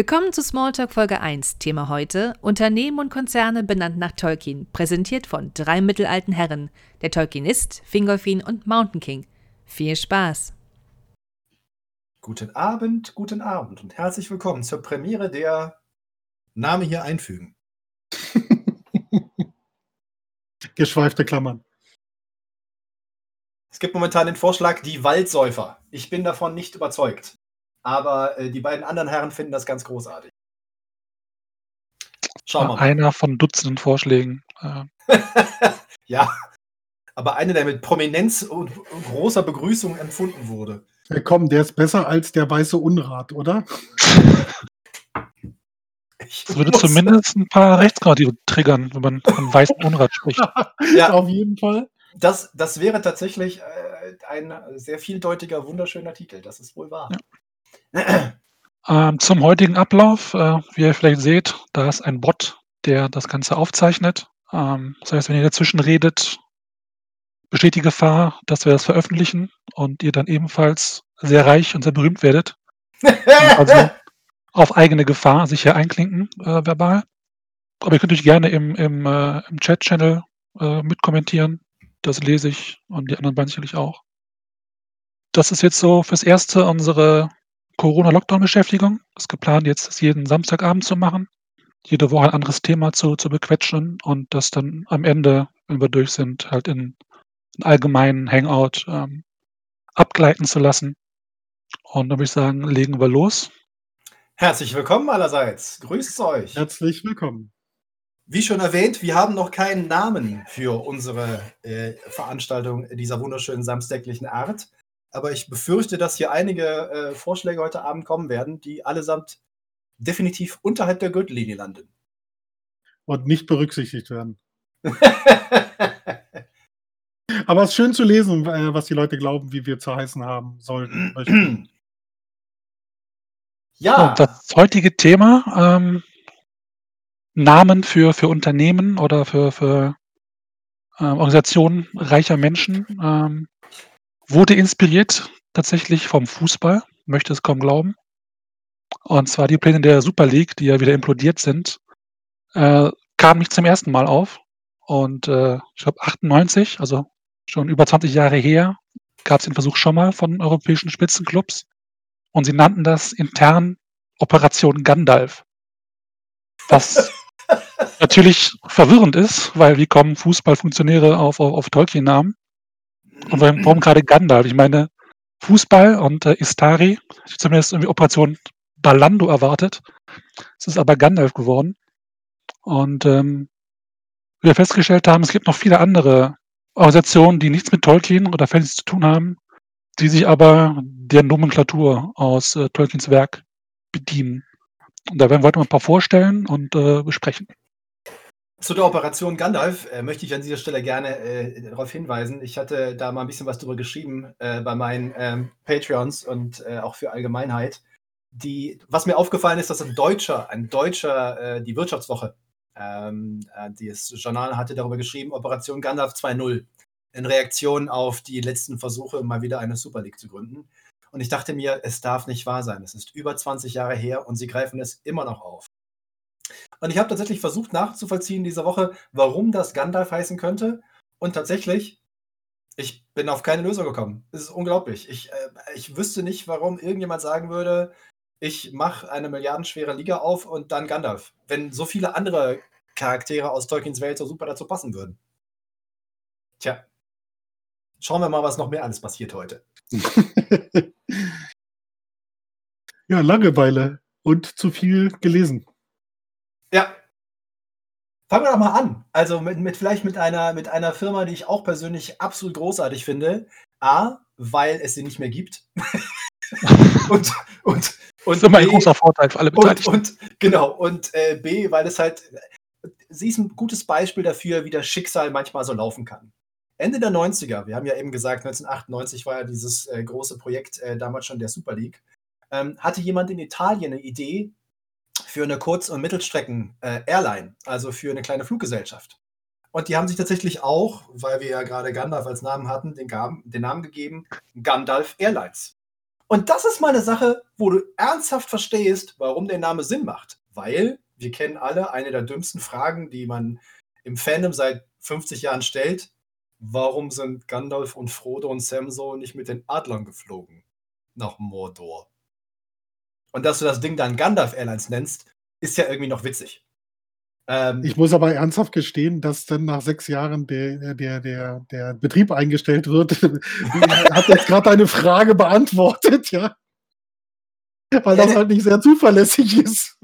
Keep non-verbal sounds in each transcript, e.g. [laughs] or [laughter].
Willkommen zu Smalltalk Folge 1. Thema heute: Unternehmen und Konzerne benannt nach Tolkien. Präsentiert von drei mittelalten Herren: der Tolkienist, Fingolfin und Mountain King. Viel Spaß! Guten Abend, guten Abend und herzlich willkommen zur Premiere der Name hier einfügen. [laughs] Geschweifte Klammern. Es gibt momentan den Vorschlag, die Waldsäufer. Ich bin davon nicht überzeugt. Aber äh, die beiden anderen Herren finden das ganz großartig. Schauen wir mal. Einer von Dutzenden Vorschlägen. Äh. [laughs] ja, aber einer, der mit Prominenz und großer Begrüßung empfunden wurde. Ja, komm, der ist besser als der weiße Unrat, oder? Das würde zumindest ein paar Rechtskonservative triggern, wenn man von weißem Unrat spricht. [laughs] ja, auf jeden Fall. Das, das wäre tatsächlich äh, ein sehr vieldeutiger, wunderschöner Titel. Das ist wohl wahr. Ja. Ähm, zum heutigen Ablauf, äh, wie ihr vielleicht seht, da ist ein Bot, der das Ganze aufzeichnet. Ähm, das heißt, wenn ihr dazwischen redet, besteht die Gefahr, dass wir das veröffentlichen und ihr dann ebenfalls sehr reich und sehr berühmt werdet. [laughs] also auf eigene Gefahr sich hier einklinken, äh, verbal. Aber ihr könnt euch gerne im, im, äh, im Chat-Channel äh, mitkommentieren. Das lese ich und die anderen beiden sicherlich auch. Das ist jetzt so fürs Erste unsere Corona-Lockdown-Beschäftigung. Es ist geplant, jetzt das jeden Samstagabend zu machen. Jede Woche ein anderes Thema zu, zu bequetschen und das dann am Ende, wenn wir durch sind, halt in, in allgemeinen Hangout ähm, abgleiten zu lassen. Und dann würde ich sagen, legen wir los. Herzlich willkommen allerseits. Grüßt euch. Herzlich willkommen. Wie schon erwähnt, wir haben noch keinen Namen für unsere äh, Veranstaltung dieser wunderschönen samstäglichen Art. Aber ich befürchte, dass hier einige äh, Vorschläge heute Abend kommen werden, die allesamt definitiv unterhalb der Gürtellinie landen. Und nicht berücksichtigt werden. [laughs] Aber es ist schön zu lesen, äh, was die Leute glauben, wie wir zu heißen haben sollten. Ja. das heutige Thema, ähm, Namen für, für Unternehmen oder für, für äh, Organisationen reicher Menschen, ähm, wurde inspiriert tatsächlich vom Fußball, möchte es kaum glauben. Und zwar die Pläne der Super League, die ja wieder implodiert sind, äh, kamen nicht zum ersten Mal auf. Und äh, ich glaube 98, also schon über 20 Jahre her, gab es den Versuch schon mal von europäischen Spitzenclubs. Und sie nannten das intern Operation Gandalf. Was [laughs] natürlich verwirrend ist, weil wie kommen Fußballfunktionäre auf, auf, auf Tolkien-Namen? Und warum, warum gerade Gandalf? Ich meine, Fußball und äh, Istari, ich zumindest irgendwie Operation Balando erwartet. Es ist aber Gandalf geworden. Und ähm, wir festgestellt haben, es gibt noch viele andere Organisationen, die nichts mit Tolkien oder Fantasy zu tun haben, die sich aber der Nomenklatur aus äh, Tolkiens Werk bedienen. Und da werden wir heute mal ein paar vorstellen und äh, besprechen. Zu der Operation Gandalf äh, möchte ich an dieser Stelle gerne äh, darauf hinweisen. Ich hatte da mal ein bisschen was drüber geschrieben äh, bei meinen ähm, Patreons und äh, auch für Allgemeinheit. Die, was mir aufgefallen ist, dass ein Deutscher, ein Deutscher, äh, die Wirtschaftswoche, ähm, das Journal hatte darüber geschrieben, Operation Gandalf 2.0, in Reaktion auf die letzten Versuche, mal wieder eine Super League zu gründen. Und ich dachte mir, es darf nicht wahr sein. Es ist über 20 Jahre her und sie greifen es immer noch auf. Und ich habe tatsächlich versucht nachzuvollziehen diese Woche, warum das Gandalf heißen könnte. Und tatsächlich, ich bin auf keine Lösung gekommen. Es ist unglaublich. Ich, äh, ich wüsste nicht, warum irgendjemand sagen würde, ich mache eine milliardenschwere Liga auf und dann Gandalf. Wenn so viele andere Charaktere aus Tolkiens Welt so super dazu passen würden. Tja. Schauen wir mal, was noch mehr alles passiert heute. [laughs] ja, Langeweile und zu viel gelesen. Ja. Fangen wir doch mal an. Also mit, mit vielleicht mit einer, mit einer Firma, die ich auch persönlich absolut großartig finde. A, weil es sie nicht mehr gibt. [laughs] und, und, und das ist immer ein großer Vorteil für alle Beteiligten. Und, und genau. Und äh, B, weil es halt, sie ist ein gutes Beispiel dafür, wie das Schicksal manchmal so laufen kann. Ende der 90er, wir haben ja eben gesagt, 1998 war ja dieses äh, große Projekt äh, damals schon der Super League, ähm, hatte jemand in Italien eine Idee für eine Kurz- und Mittelstrecken-Airline, äh, also für eine kleine Fluggesellschaft. Und die haben sich tatsächlich auch, weil wir ja gerade Gandalf als Namen hatten, den, den Namen gegeben, Gandalf Airlines. Und das ist mal eine Sache, wo du ernsthaft verstehst, warum der Name Sinn macht. Weil wir kennen alle eine der dümmsten Fragen, die man im Fandom seit 50 Jahren stellt. Warum sind Gandalf und Frodo und Sam so nicht mit den Adlern geflogen? Nach Mordor. Und dass du das Ding dann Gandalf Airlines nennst, ist ja irgendwie noch witzig. Ähm, ich muss aber ernsthaft gestehen, dass dann nach sechs Jahren der, der, der, der Betrieb eingestellt wird. [laughs] hat jetzt gerade eine Frage beantwortet, ja. Weil das halt nicht sehr zuverlässig ist.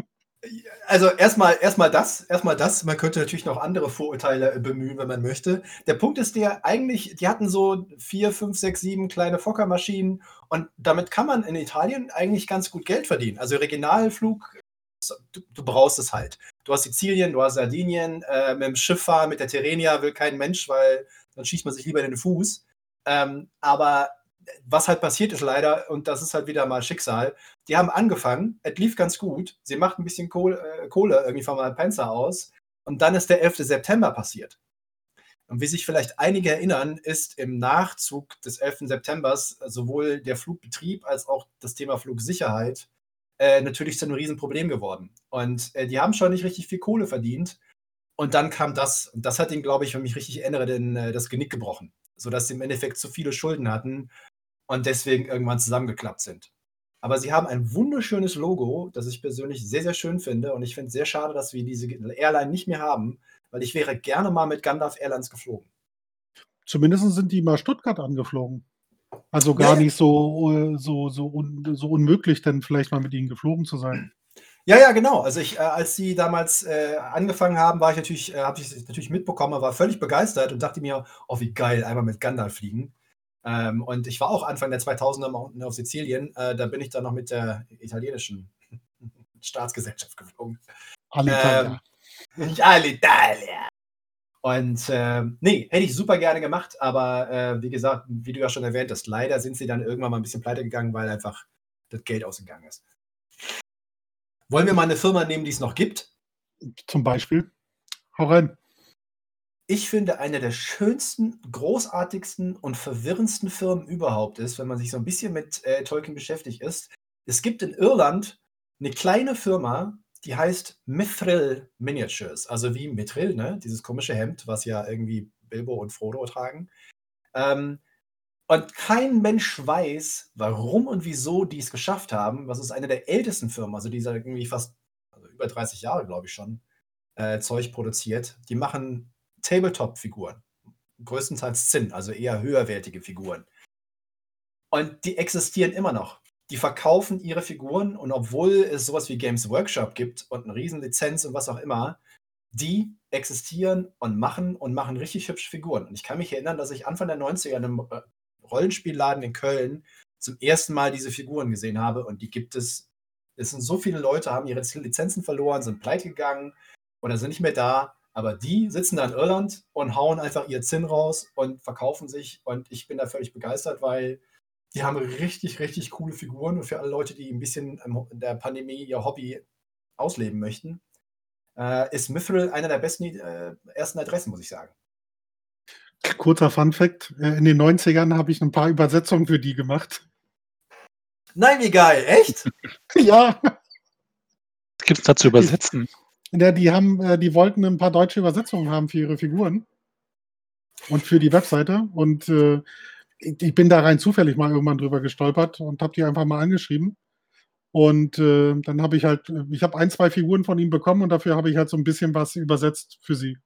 Also erstmal erstmal das, erstmal das. Man könnte natürlich noch andere Vorurteile bemühen, wenn man möchte. Der Punkt ist der, eigentlich, die hatten so vier, fünf, sechs, sieben kleine Fockermaschinen und damit kann man in Italien eigentlich ganz gut Geld verdienen. Also Regionalflug du, du, brauchst es halt. Du hast Sizilien, du hast Sardinien, äh, mit dem Schiff fahren, mit der Terrenia will kein Mensch, weil dann schießt man sich lieber in den Fuß. Ähm, aber was halt passiert ist leider, und das ist halt wieder mal Schicksal, die haben angefangen, es lief ganz gut, sie macht ein bisschen Kohle, äh, Kohle irgendwie vom Alpenzer aus, und dann ist der 11. September passiert. Und wie sich vielleicht einige erinnern, ist im Nachzug des 11. Septembers sowohl der Flugbetrieb als auch das Thema Flugsicherheit äh, natürlich zu einem Riesenproblem geworden. Und äh, die haben schon nicht richtig viel Kohle verdient. Und dann kam das, und das hat ihnen, glaube ich, wenn ich mich richtig erinnere, den, äh, das Genick gebrochen. Sodass sie im Endeffekt zu viele Schulden hatten und deswegen irgendwann zusammengeklappt sind. Aber sie haben ein wunderschönes Logo, das ich persönlich sehr, sehr schön finde. Und ich finde es sehr schade, dass wir diese Airline nicht mehr haben, weil ich wäre gerne mal mit Gandalf Airlines geflogen. Zumindest sind die mal Stuttgart angeflogen. Also gar ja. nicht so, äh, so, so, un, so unmöglich, dann vielleicht mal mit ihnen geflogen zu sein. Ja, ja, genau. Also ich, äh, als sie damals äh, angefangen haben, war ich natürlich, äh, habe ich natürlich mitbekommen, war völlig begeistert und dachte mir, oh wie geil, einmal mit Gandalf fliegen. Ähm, und ich war auch Anfang der 2000er mal unten auf Sizilien. Äh, da bin ich dann noch mit der italienischen [laughs] Staatsgesellschaft geflogen. Alitalia. Ähm, Alitalia. Und äh, nee, hätte ich super gerne gemacht, aber äh, wie gesagt, wie du ja schon erwähnt hast, leider sind sie dann irgendwann mal ein bisschen pleite gegangen, weil einfach das Geld ausgegangen ist. Wollen wir mal eine Firma nehmen, die es noch gibt? Zum Beispiel. Hau rein. Ich finde, eine der schönsten, großartigsten und verwirrendsten Firmen überhaupt ist, wenn man sich so ein bisschen mit äh, Tolkien beschäftigt ist. Es gibt in Irland eine kleine Firma, die heißt Mithril Miniatures, also wie Mithril, ne? dieses komische Hemd, was ja irgendwie Bilbo und Frodo tragen. Ähm, und kein Mensch weiß, warum und wieso die es geschafft haben. Was ist eine der ältesten Firmen, also die irgendwie fast also über 30 Jahre, glaube ich schon, äh, Zeug produziert. Die machen Tabletop-Figuren. Größtenteils Zinn, also eher höherwertige Figuren. Und die existieren immer noch die verkaufen ihre Figuren und obwohl es sowas wie Games Workshop gibt und eine Riesenlizenz und was auch immer, die existieren und machen und machen richtig hübsche Figuren. Und ich kann mich erinnern, dass ich Anfang der 90er in einem äh, Rollenspielladen in Köln zum ersten Mal diese Figuren gesehen habe und die gibt es. Es sind so viele Leute, haben ihre Lizenzen verloren, sind pleite gegangen oder sind nicht mehr da. Aber die sitzen da in Irland und hauen einfach ihr Zinn raus und verkaufen sich. Und ich bin da völlig begeistert, weil die haben richtig, richtig coole Figuren und für alle Leute, die ein bisschen in der Pandemie ihr Hobby ausleben möchten, äh, ist Mithril einer der besten äh, ersten Adressen, muss ich sagen. Kurzer Fun Fact: äh, In den 90ern habe ich ein paar Übersetzungen für die gemacht. Nein, wie geil, echt? [laughs] ja. Was gibt es da zu übersetzen? Ja, die haben, äh, die wollten ein paar deutsche Übersetzungen haben für ihre Figuren und für die Webseite. Und äh, ich bin da rein zufällig mal irgendwann drüber gestolpert und habe die einfach mal angeschrieben. Und äh, dann habe ich halt, ich habe ein, zwei Figuren von ihm bekommen und dafür habe ich halt so ein bisschen was übersetzt für sie.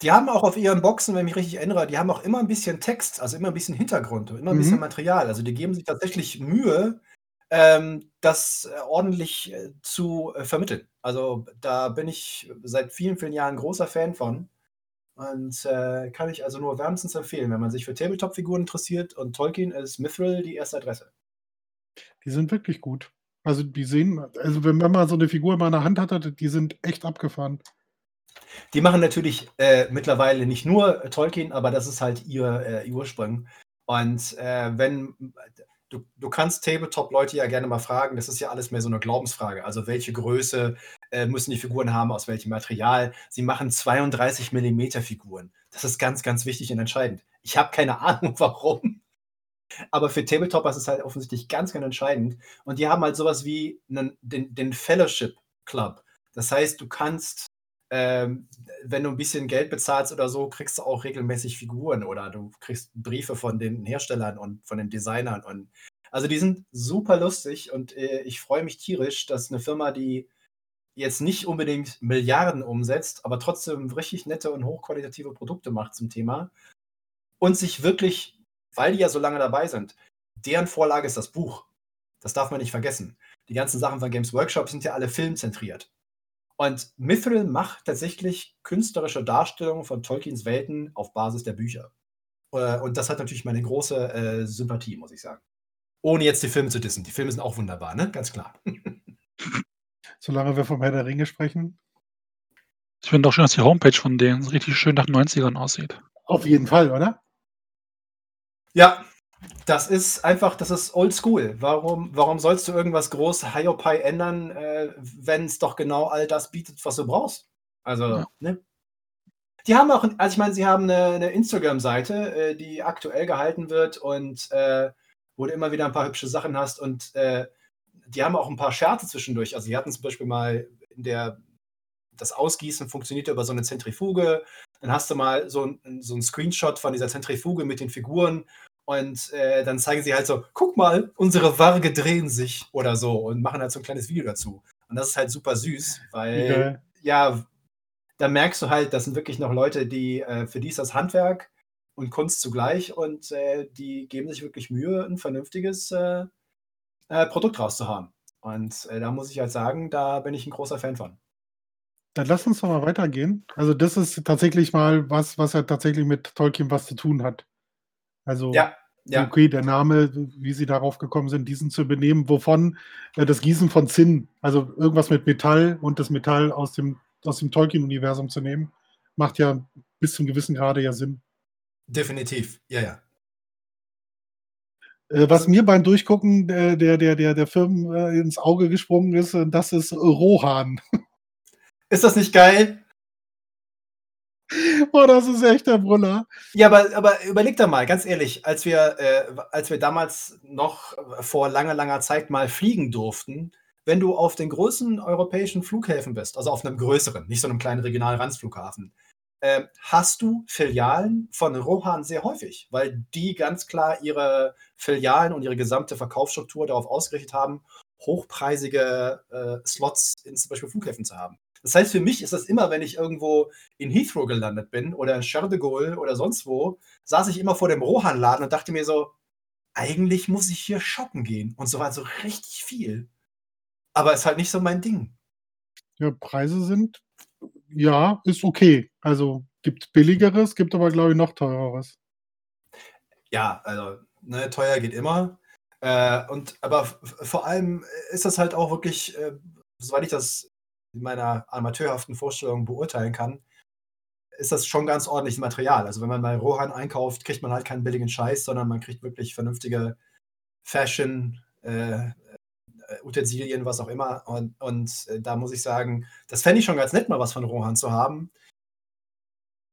Die haben auch auf ihren Boxen, wenn ich mich richtig erinnere, die haben auch immer ein bisschen Text, also immer ein bisschen Hintergrund und immer ein mhm. bisschen Material. Also die geben sich tatsächlich Mühe, ähm, das äh, ordentlich äh, zu äh, vermitteln. Also da bin ich seit vielen, vielen Jahren großer Fan von. Und äh, kann ich also nur wärmstens empfehlen, wenn man sich für Tabletop-Figuren interessiert und Tolkien ist Mithril die erste Adresse. Die sind wirklich gut. Also die sehen, also wenn man mal so eine Figur in meiner Hand hatte, die sind echt abgefahren. Die machen natürlich äh, mittlerweile nicht nur Tolkien, aber das ist halt ihr, äh, Ursprung. Und äh, wenn du, du kannst Tabletop-Leute ja gerne mal fragen, das ist ja alles mehr so eine Glaubensfrage. Also welche Größe äh, müssen die Figuren haben, aus welchem Material? Sie machen 32 mm Figuren. Das ist ganz, ganz wichtig und entscheidend. Ich habe keine [laughs] Ahnung, warum. Aber für Tabletopper ist es halt offensichtlich ganz, ganz entscheidend. Und die haben halt sowas wie einen, den, den Fellowship Club. Das heißt, du kannst, ähm, wenn du ein bisschen Geld bezahlst oder so, kriegst du auch regelmäßig Figuren oder du kriegst Briefe von den Herstellern und von den Designern. Und also die sind super lustig und äh, ich freue mich tierisch, dass eine Firma, die jetzt nicht unbedingt Milliarden umsetzt, aber trotzdem richtig nette und hochqualitative Produkte macht zum Thema und sich wirklich, weil die ja so lange dabei sind, deren Vorlage ist das Buch. Das darf man nicht vergessen. Die ganzen Sachen von Games Workshop sind ja alle filmzentriert. Und Mithril macht tatsächlich künstlerische Darstellungen von Tolkiens Welten auf Basis der Bücher. Äh, und das hat natürlich meine große äh, Sympathie, muss ich sagen. Ohne jetzt die Filme zu dissen. Die Filme sind auch wunderbar, ne? Ganz klar. [laughs] Solange wir vom Herr der Ringe sprechen. Ich finde auch schön, dass die Homepage von denen richtig schön nach 90ern aussieht. Auf jeden Fall, oder? Ja, das ist einfach, das ist oldschool. Warum, warum sollst du irgendwas groß Hiopai ändern, äh, wenn es doch genau all das bietet, was du brauchst? Also, ja. ne? Die haben auch, also ich meine, sie haben eine, eine Instagram-Seite, äh, die aktuell gehalten wird und äh, wo du immer wieder ein paar hübsche Sachen hast und äh, die haben auch ein paar Scherze zwischendurch. Also, sie hatten zum Beispiel mal in der, das Ausgießen funktioniert über so eine Zentrifuge. Dann hast du mal so, ein, so einen Screenshot von dieser Zentrifuge mit den Figuren und äh, dann zeigen sie halt so, guck mal, unsere Warge drehen sich oder so und machen halt so ein kleines Video dazu. Und das ist halt super süß, weil, okay. ja, da merkst du halt, das sind wirklich noch Leute, die, äh, für die ist das Handwerk und Kunst zugleich und äh, die geben sich wirklich Mühe, ein vernünftiges äh, äh, Produkt rauszuhaben. Und äh, da muss ich halt sagen, da bin ich ein großer Fan von. Dann lass uns doch mal weitergehen. Also, das ist tatsächlich mal was, was ja tatsächlich mit Tolkien was zu tun hat. Also, ja, ja. okay, der Name, wie sie darauf gekommen sind, diesen zu übernehmen, wovon äh, das Gießen von Zinn, also irgendwas mit Metall und das Metall aus dem, aus dem Tolkien-Universum zu nehmen, macht ja bis zum gewissen Grade ja Sinn. Definitiv, ja, ja. Äh, was mir beim Durchgucken der, der, der, der Firmen äh, ins Auge gesprungen ist, äh, das ist Rohan. Ist das nicht geil? Boah, das ist echt der Brunner. Ja, aber, aber überleg da mal, ganz ehrlich, als wir, äh, als wir damals noch vor langer, langer Zeit mal fliegen durften, wenn du auf den großen europäischen Flughäfen bist, also auf einem größeren, nicht so einem kleinen regionalen Randsflughafen, äh, hast du Filialen von Rohan sehr häufig, weil die ganz klar ihre Filialen und ihre gesamte Verkaufsstruktur darauf ausgerichtet haben, hochpreisige äh, Slots in zum Beispiel Flughäfen zu haben. Das heißt, für mich ist das immer, wenn ich irgendwo in Heathrow gelandet bin oder in Charles de Gaulle oder sonst wo, saß ich immer vor dem Rohan-Laden und dachte mir so, eigentlich muss ich hier shoppen gehen. Und so war so richtig viel. Aber ist halt nicht so mein Ding. Ja, Preise sind, ja, ist okay. Also gibt billigeres, gibt aber, glaube ich, noch teureres. Ja, also ne, teuer geht immer. Äh, und aber vor allem ist das halt auch wirklich, äh, soweit ich das in meiner amateurhaften Vorstellung beurteilen kann, ist das schon ganz ordentliches Material. Also wenn man bei Rohan einkauft, kriegt man halt keinen billigen Scheiß, sondern man kriegt wirklich vernünftige Fashion, äh, Utensilien, was auch immer. Und, und äh, da muss ich sagen, das fände ich schon ganz nett, mal was von Rohan zu haben.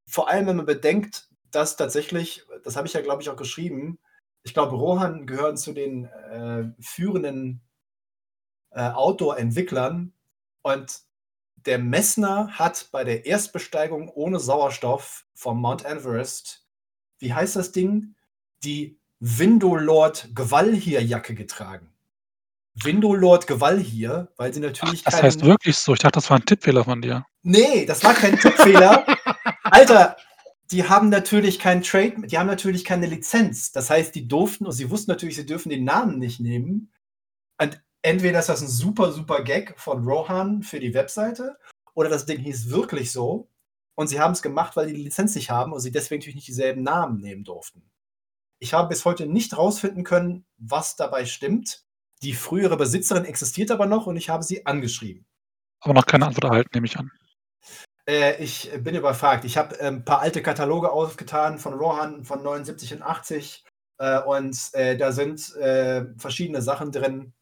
Vor allem, wenn man bedenkt, dass tatsächlich, das habe ich ja, glaube ich, auch geschrieben, ich glaube, Rohan gehören zu den äh, führenden äh, Outdoor-Entwicklern und der Messner hat bei der Erstbesteigung ohne Sauerstoff vom Mount Everest, wie heißt das Ding? Die Windolord Gewallhir-Jacke getragen. Windolord Gewallhir, weil sie natürlich. Ach, das heißt wirklich so. Ich dachte, das war ein Tippfehler von dir. Nee, das war kein Tippfehler. [laughs] Alter, die haben natürlich kein Trade, die haben natürlich keine Lizenz. Das heißt, die durften, und sie wussten natürlich, sie dürfen den Namen nicht nehmen. Und entweder ist das ein super, super Gag von Rohan für die Webseite, oder das Ding hieß wirklich so. Und sie haben es gemacht, weil die die Lizenz nicht haben und sie deswegen natürlich nicht dieselben Namen nehmen durften. Ich habe bis heute nicht rausfinden können, was dabei stimmt. Die frühere Besitzerin existiert aber noch und ich habe sie angeschrieben. Aber noch keine Antwort erhalten, nehme ich an. Äh, ich bin überfragt. Ich habe ein paar alte Kataloge aufgetan von Rohan von 79 und 80 äh, und äh, da sind äh, verschiedene Sachen drin.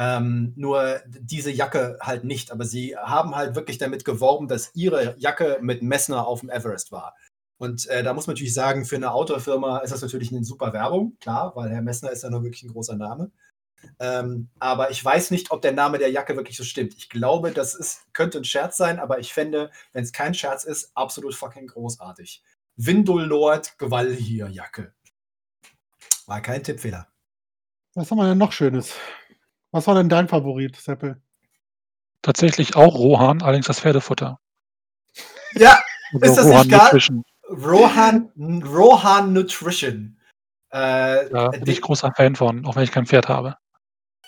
Ähm, nur diese Jacke halt nicht. Aber sie haben halt wirklich damit geworben, dass ihre Jacke mit Messner auf dem Everest war. Und äh, da muss man natürlich sagen, für eine Outdoor-Firma ist das natürlich eine super Werbung, klar, weil Herr Messner ist ja nur wirklich ein großer Name. Ähm, aber ich weiß nicht, ob der Name der Jacke wirklich so stimmt. Ich glaube, das ist, könnte ein Scherz sein, aber ich fände, wenn es kein Scherz ist, absolut fucking großartig. Windul Lord Gewall hier Jacke. War kein Tippfehler. Was haben wir denn noch Schönes? Was war denn dein Favorit, Seppel? Tatsächlich auch Rohan, allerdings das Pferdefutter. [laughs] Ja, Also Ist das Rohan nicht geil? Nutrition. Rohan, Rohan Nutrition. Äh, Da bin die- ich großer Fan von, auch wenn ich kein Pferd habe.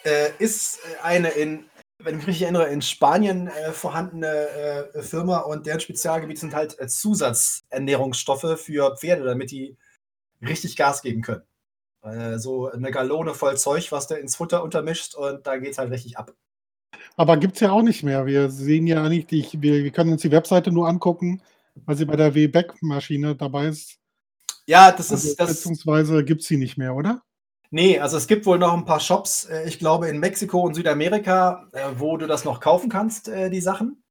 äh, ist eine in, wenn ich mich richtig erinnere, in Spanien äh, vorhandene äh, Firma und deren Spezialgebiet sind halt äh, Zusatzernährungsstoffe für Pferde, damit die richtig Gas geben können. Äh, so eine Gallone voll Zeug, was du ins Futter untermischt und da geht's halt richtig ab. Aber gibt es ja auch nicht mehr. Wir sehen ja nicht, die, wir, wir können uns die Webseite nur angucken, weil sie bei der W-Back-Maschine dabei ist. Ja, das Also, ist das. beziehungsweise gibt es sie nicht mehr, oder? Nee, also es gibt wohl noch ein paar Shops, äh, ich glaube in Mexiko und Südamerika, äh, wo du das noch kaufen kannst, die Sachen.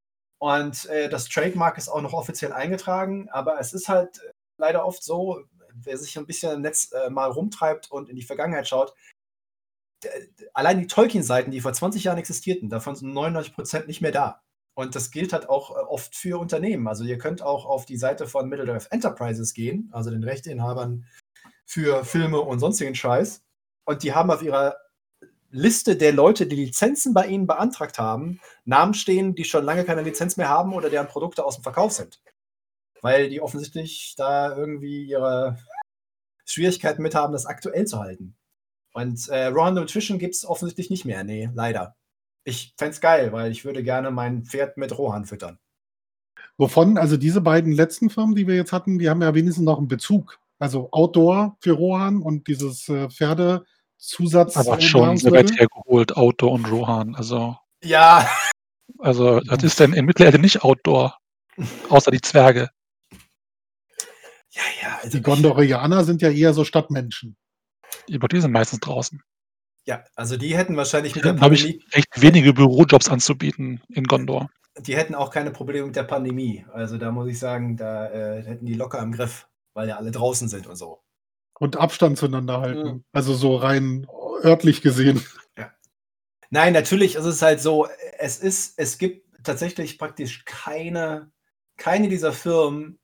Und das Trademark ist auch noch offiziell eingetragen, aber es ist halt leider oft so, wer sich ein bisschen im Netz äh, mal rumtreibt und in die Vergangenheit schaut, allein die Tolkien-Seiten, die vor 20 Jahren existierten, davon sind 99% nicht mehr da. Und das gilt halt auch äh, oft für Unternehmen. Also ihr könnt auch auf die Seite von Middle-earth Enterprises gehen, also den Rechteinhabern für Filme und sonstigen Scheiß. Und die haben auf ihrer Liste der Leute, die Lizenzen bei ihnen beantragt haben, Namen stehen, die schon lange keine Lizenz mehr haben oder deren Produkte aus dem Verkauf sind. Weil die offensichtlich da irgendwie ihre Schwierigkeiten mit haben, das aktuell zu halten. Und äh, Raw Nutrition gibt es offensichtlich nicht mehr. Nee, leider. Ich fände es geil, weil ich würde gerne mein Pferd mit Rohan füttern. Wovon, also diese beiden letzten Firmen, die wir jetzt hatten, die haben ja wenigstens noch einen Bezug. Also Outdoor für Rohan und dieses äh, Pferdezusatz. Aber schon so weit hergeholt, Outdoor und Rohan. Also, Ja, also das ist denn in Mittelerde nicht Outdoor. Außer die Zwerge. Ja, ja. Also Die Gondorianer sind ja eher so Stadtmenschen. Aber die sind meistens draußen. Ja, also die hätten wahrscheinlich mit der Dann habe ich Pandemie, recht wenige Bürojobs anzubieten in Gondor. die hätten auch keine Probleme mit der Pandemie. Also da muss ich sagen, da äh, hätten die locker im Griff, weil ja alle draußen sind und so. Und Abstand zueinander halten. Mhm. Also so rein örtlich gesehen. Nein, natürlich ist es halt so, es ist, es gibt tatsächlich praktisch keine, keine dieser Firmen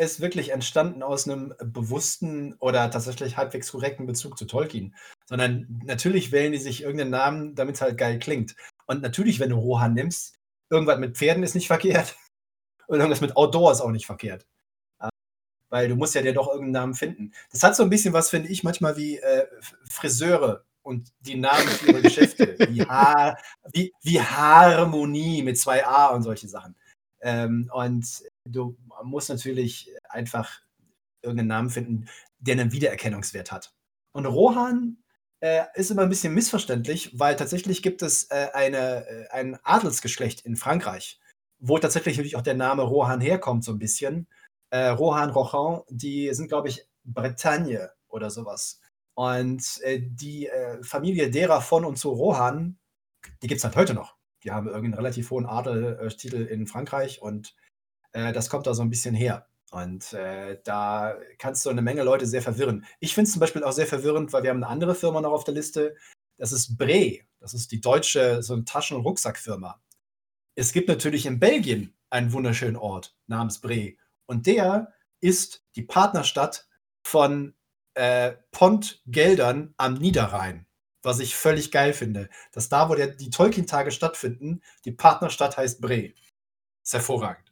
ist wirklich entstanden aus einem bewussten oder tatsächlich halbwegs korrekten Bezug zu Tolkien, sondern natürlich wählen die sich irgendeinen Namen, damit es halt geil klingt. Und natürlich, wenn du Rohan nimmst, irgendwas mit Pferden ist nicht verkehrt [laughs] und irgendwas mit Outdoor ist auch nicht verkehrt. Äh, Weil du musst ja dir doch irgendeinen Namen finden. Das hat so ein bisschen was, finde ich, manchmal wie äh, Friseure und die Namen für ihre Geschäfte. [laughs] Wie, Haar, wie, wie Harmonie mit zwei A und solche Sachen. Ähm, und du musst natürlich einfach irgendeinen Namen finden, der einen Wiedererkennungswert hat. Und Rohan äh, ist immer ein bisschen missverständlich, weil tatsächlich gibt es äh, eine, äh, ein Adelsgeschlecht in Frankreich, wo tatsächlich natürlich auch der Name Rohan herkommt, so ein bisschen. Äh, Rohan, Rohan, die sind, glaube ich, Bretagne oder sowas. Und äh, die äh, Familie derer von und zu Rohan, die gibt es halt heute noch. Die haben irgendeinen relativ hohen Adeltitel in Frankreich und äh, das kommt da so ein bisschen her. Und äh, da kannst du eine Menge Leute sehr verwirren. Ich finde es zum Beispiel auch sehr verwirrend, weil wir haben eine andere Firma noch auf der Liste. Das ist Bre. Das ist die deutsche so eine Taschen- und Rucksackfirma. Es gibt natürlich in Belgien einen wunderschönen Ort namens Bre. Und der ist die Partnerstadt von äh, Pont-Geldern am Niederrhein. Was ich völlig geil finde. Dass da, wo der, die Tolkien-Tage stattfinden, die Partnerstadt heißt Bre. Ist hervorragend.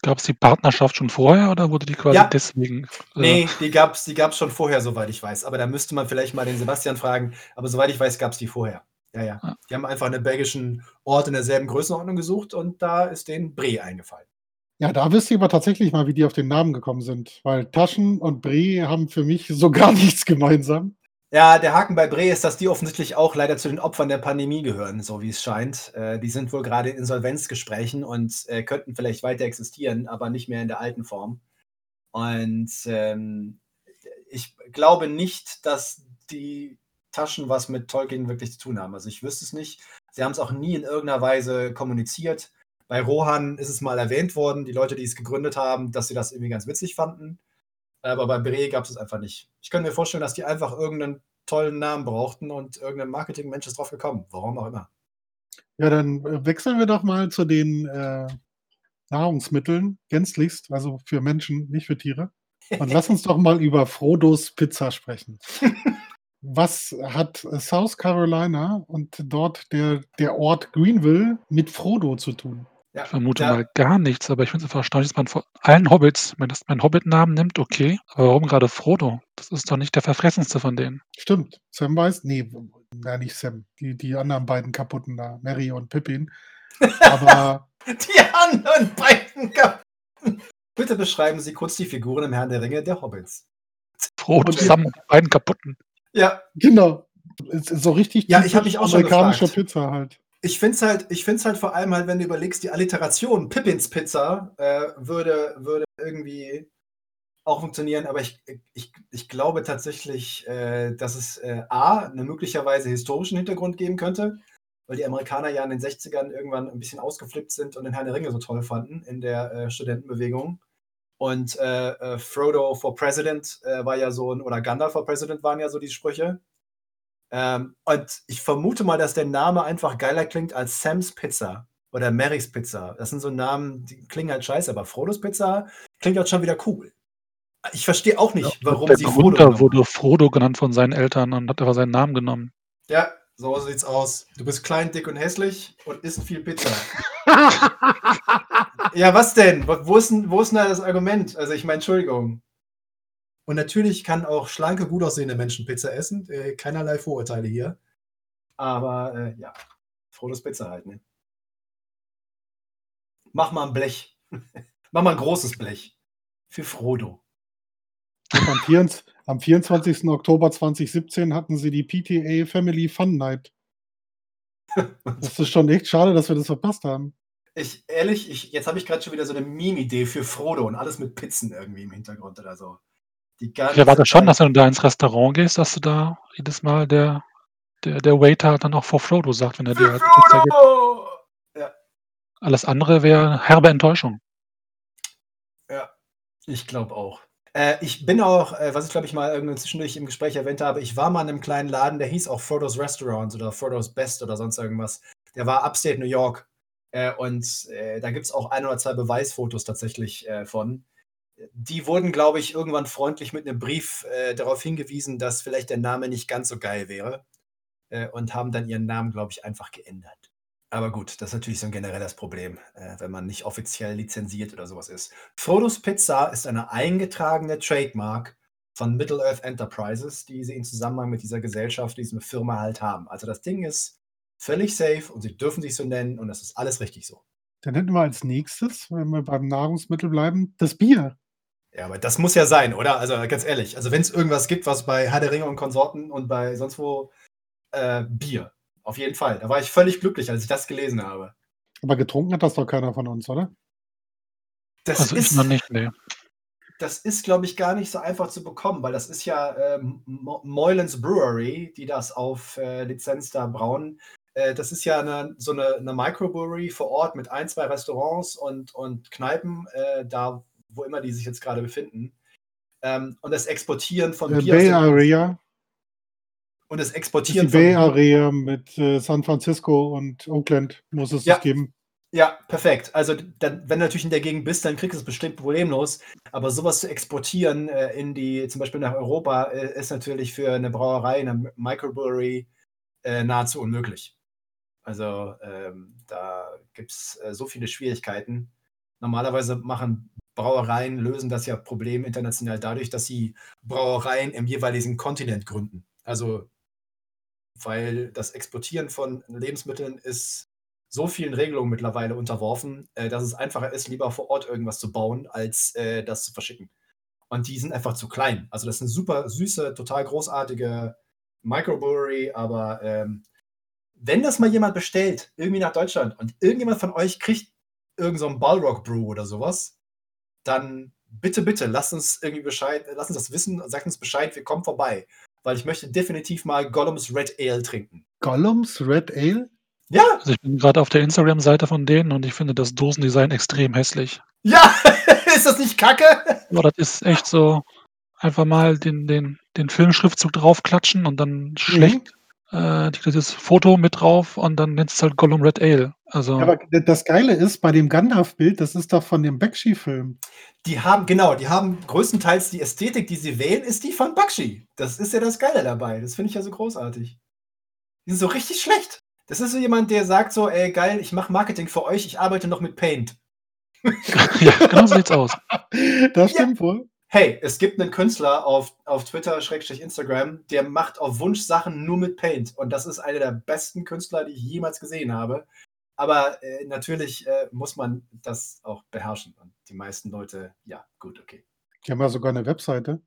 Gab es die Partnerschaft schon vorher oder wurde die quasi Ja. deswegen? äh, Nee, die gab es die gab's schon vorher, soweit ich weiß. Aber da müsste man vielleicht mal den Sebastian fragen. Aber soweit ich weiß, gab es die vorher. Ja, ja. Ah. Die haben einfach einen belgischen Ort in derselben Größenordnung gesucht und da ist denen Bre eingefallen. Ja, da wisst ihr aber tatsächlich mal, wie die auf den Namen gekommen sind. Weil Taschen und Bre haben für mich so gar [laughs] nichts gemeinsam. Ja, der Haken bei Bre ist, dass die offensichtlich auch leider zu den Opfern der Pandemie gehören, so wie es scheint. Äh, die sind wohl gerade in Insolvenzgesprächen und äh, könnten vielleicht weiter existieren, aber nicht mehr in der alten Form. Und ähm, ich glaube nicht, dass die Taschen was mit Tolkien wirklich zu tun haben. Also ich wüsste es nicht. Sie haben es auch nie in irgendeiner Weise kommuniziert. Bei Rohan ist es mal erwähnt worden, die Leute, die es gegründet haben, dass sie das irgendwie ganz witzig fanden. Aber bei Bre gab es es einfach nicht. Ich könnte mir vorstellen, dass die einfach irgendeinen tollen Namen brauchten und irgendein Marketingmensch ist drauf gekommen. Warum auch immer. Ja, dann äh, wechseln wir doch mal zu den äh, Nahrungsmitteln, gänzlichst, also für Menschen, nicht für Tiere. Und lass uns doch mal über Frodos Pizza sprechen. [laughs] Was hat South Carolina und dort der, der Ort Greenville mit Frodo zu tun? Ja, Ich vermute da- mal gar nichts, aber ich finde es einfach erstaunlich, dass man von allen Hobbits, wenn das meinen Hobbit-Namen nimmt, okay. Aber warum gerade Frodo? Das ist doch nicht der verfressenste von denen. Stimmt. Sam weiß? Nee, na, nicht Sam. Die, die anderen beiden kaputten da, Mary und Pippin. Aber [laughs] Die anderen beiden Kapitel. Bitte beschreiben Sie kurz die Figuren im Herrn der Ringe der Hobbits. Frodo Und- zusammen, die beiden kaputten. Ja, genau. So richtig Ja, ich mich auch schon amerikanische gefragt. Pizza halt. Ich finde es halt, halt vor allem halt, wenn du überlegst, die Alliteration Pippins Pizza äh, würde, würde irgendwie auch funktionieren, aber ich, ich, ich glaube tatsächlich, äh, dass es äh, A, einen möglicherweise historischen Hintergrund geben könnte, weil die Amerikaner ja in den 60ern irgendwann ein bisschen ausgeflippt sind und den Herrn der Ringe so toll fanden in der äh, Studentenbewegung. Und äh, äh, Frodo for President war ja so ein, oder Gandalf for President waren ja so die Sprüche. Ähm, und ich vermute mal, dass der Name einfach geiler klingt als Sam's Pizza oder Marys Pizza. Das sind so Namen, die klingen halt scheiße, aber Frodos Pizza klingt halt schon wieder cool. Ich verstehe auch nicht, warum der sie Gründer Frodo wurde Frodo genannt von seinen Eltern und hat aber seinen Namen genommen. Ja, so sieht's aus. Du bist klein, dick und hässlich und isst viel Pizza. [laughs] ja, was denn? Wo wo ist denn, wo ist denn da das Argument? Also, ich meine, Entschuldigung. Und natürlich kann auch schlanke, gut aussehende Menschen Pizza essen. Äh, keinerlei Vorurteile hier. Aber äh, ja, Frodos Pizza halt, ne? Mach mal ein Blech. [laughs] Mach mal ein großes Blech. Für Frodo. Am, 24, am 24. Oktober 2017 hatten sie die PTA Family Fun Night. [laughs] Das ist schon echt schade, dass wir das verpasst haben. Ich, ehrlich, ich, jetzt habe ich gerade schon wieder so eine Meme-Idee für Frodo und alles mit Pizzen irgendwie im Hintergrund oder so. Die ganze Ich erwarte schon, dass wenn du da ins Restaurant gehst, dass du da jedes Mal der, der, der Waiter dann auch vor Frodo sagt, wenn er dir halt Pizza. Frodo! Alles andere wäre herbe Enttäuschung. Ich glaube auch. Äh, ich bin auch, äh, was ich glaube ich mal irgendwann zwischendurch im Gespräch erwähnt habe, ich war mal in einem kleinen Laden, der hieß auch Frodo's Restaurant oder Frodo's Best oder sonst irgendwas. Der war upstate New York. Äh, und äh, da gibt es auch ein oder zwei Beweisfotos tatsächlich äh, von. Die wurden, glaube ich, irgendwann freundlich mit einem Brief äh, darauf hingewiesen, dass vielleicht der Name nicht ganz so geil wäre. Äh, und haben dann ihren Namen, glaube ich, einfach geändert. Aber gut, das ist natürlich so ein generelles Problem, äh, wenn man nicht offiziell lizenziert oder sowas ist. Frodo's Pizza ist eine eingetragene Trademark von Middle-earth Enterprises, die sie in Zusammenhang mit dieser Gesellschaft, dieser Firma halt haben. Also das Ding ist völlig safe und sie dürfen sich so nennen und das ist alles richtig so. Dann hätten wir als nächstes, wenn wir beim Nahrungsmittel bleiben, das Bier. Ja, aber das muss ja sein, oder? Also ganz ehrlich, also wenn es irgendwas gibt, was bei Herr der Ringe und Konsorten und bei sonst wo äh, Bier. Auf jeden Fall. Da war ich völlig glücklich, als ich das gelesen habe. Aber getrunken hat das doch keiner von uns, oder? Das Also ich ist, noch nicht, nee. das ist, glaube ich, gar nicht so einfach zu bekommen, weil das ist ja ähm, Mo- Moylan's Brewery, die das auf äh, Lizenz da brauen. Äh, das ist ja eine, so eine, eine Microbrewery vor Ort mit ein, zwei Restaurants und, und Kneipen, äh, da wo immer die sich jetzt gerade befinden. Ähm, und das Exportieren von Äh, Bier Bay Area. und das Das Exportieren Bay von Area mit äh, San Francisco und Oakland muss es Ja. das geben. Ja, perfekt. Also, dann, wenn du natürlich in der Gegend bist, dann kriegst du es bestimmt problemlos. Aber sowas zu exportieren äh, in die, zum Beispiel nach Europa, äh, ist natürlich für eine Brauerei, eine Microbrewery äh, nahezu unmöglich. Also, ähm, da gibt es äh, so viele Schwierigkeiten. Normalerweise machen Brauereien, lösen das ja Problem international dadurch, dass sie Brauereien im jeweiligen Kontinent gründen. Also, weil das Exportieren von Lebensmitteln ist so vielen Regelungen mittlerweile unterworfen, äh, dass es einfacher ist, lieber vor Ort irgendwas zu bauen, als äh, das zu verschicken. Und die sind einfach zu klein. Also das ist eine super süße, total großartige Microbrewery, aber ähm, wenn das mal jemand bestellt, irgendwie nach Deutschland, und irgendjemand von euch kriegt irgend so Balrog Brew oder sowas, dann bitte, bitte, lasst uns irgendwie Bescheid, lasst uns das wissen, sagt uns Bescheid, wir kommen vorbei. Weil ich möchte definitiv mal Gollums Red Ale trinken. Gollums Red Ale? Ja, Also, ich bin gerade auf der Instagram-Seite von denen und ich finde das Dosendesign extrem hässlich. ja, [laughs] ist das nicht kacke? Boah, das ist echt so einfach mal den den den Filmschriftzug draufklatschen und dann schlecht, äh, dieses Foto mit drauf und dann nennst du's halt Gollum Red Ale. Also Ja, aber das Geile ist, bei dem Gandalf-Bild, das ist doch von dem Bakshi-Film. Die haben, genau, die haben größtenteils die Ästhetik, die sie wählen, ist die von Bakshi. Das ist ja das Geile dabei. Das finde ich ja so großartig. Die sind so richtig schlecht. Das ist so jemand, der sagt so, ey, geil, ich mache Marketing für euch, ich arbeite noch mit Paint. [laughs] ja, genau so sieht's aus. [laughs] Das stimmt wohl. Hey, es gibt einen Künstler auf, auf Twitter, Schrägstrich Instagram, der macht auf Wunsch Sachen nur mit Paint. Und das ist einer der besten Künstler, die ich jemals gesehen habe. Aber äh, natürlich äh, muss man das auch beherrschen. Und die meisten Leute, ja, gut, okay. Die haben ja sogar eine Webseite.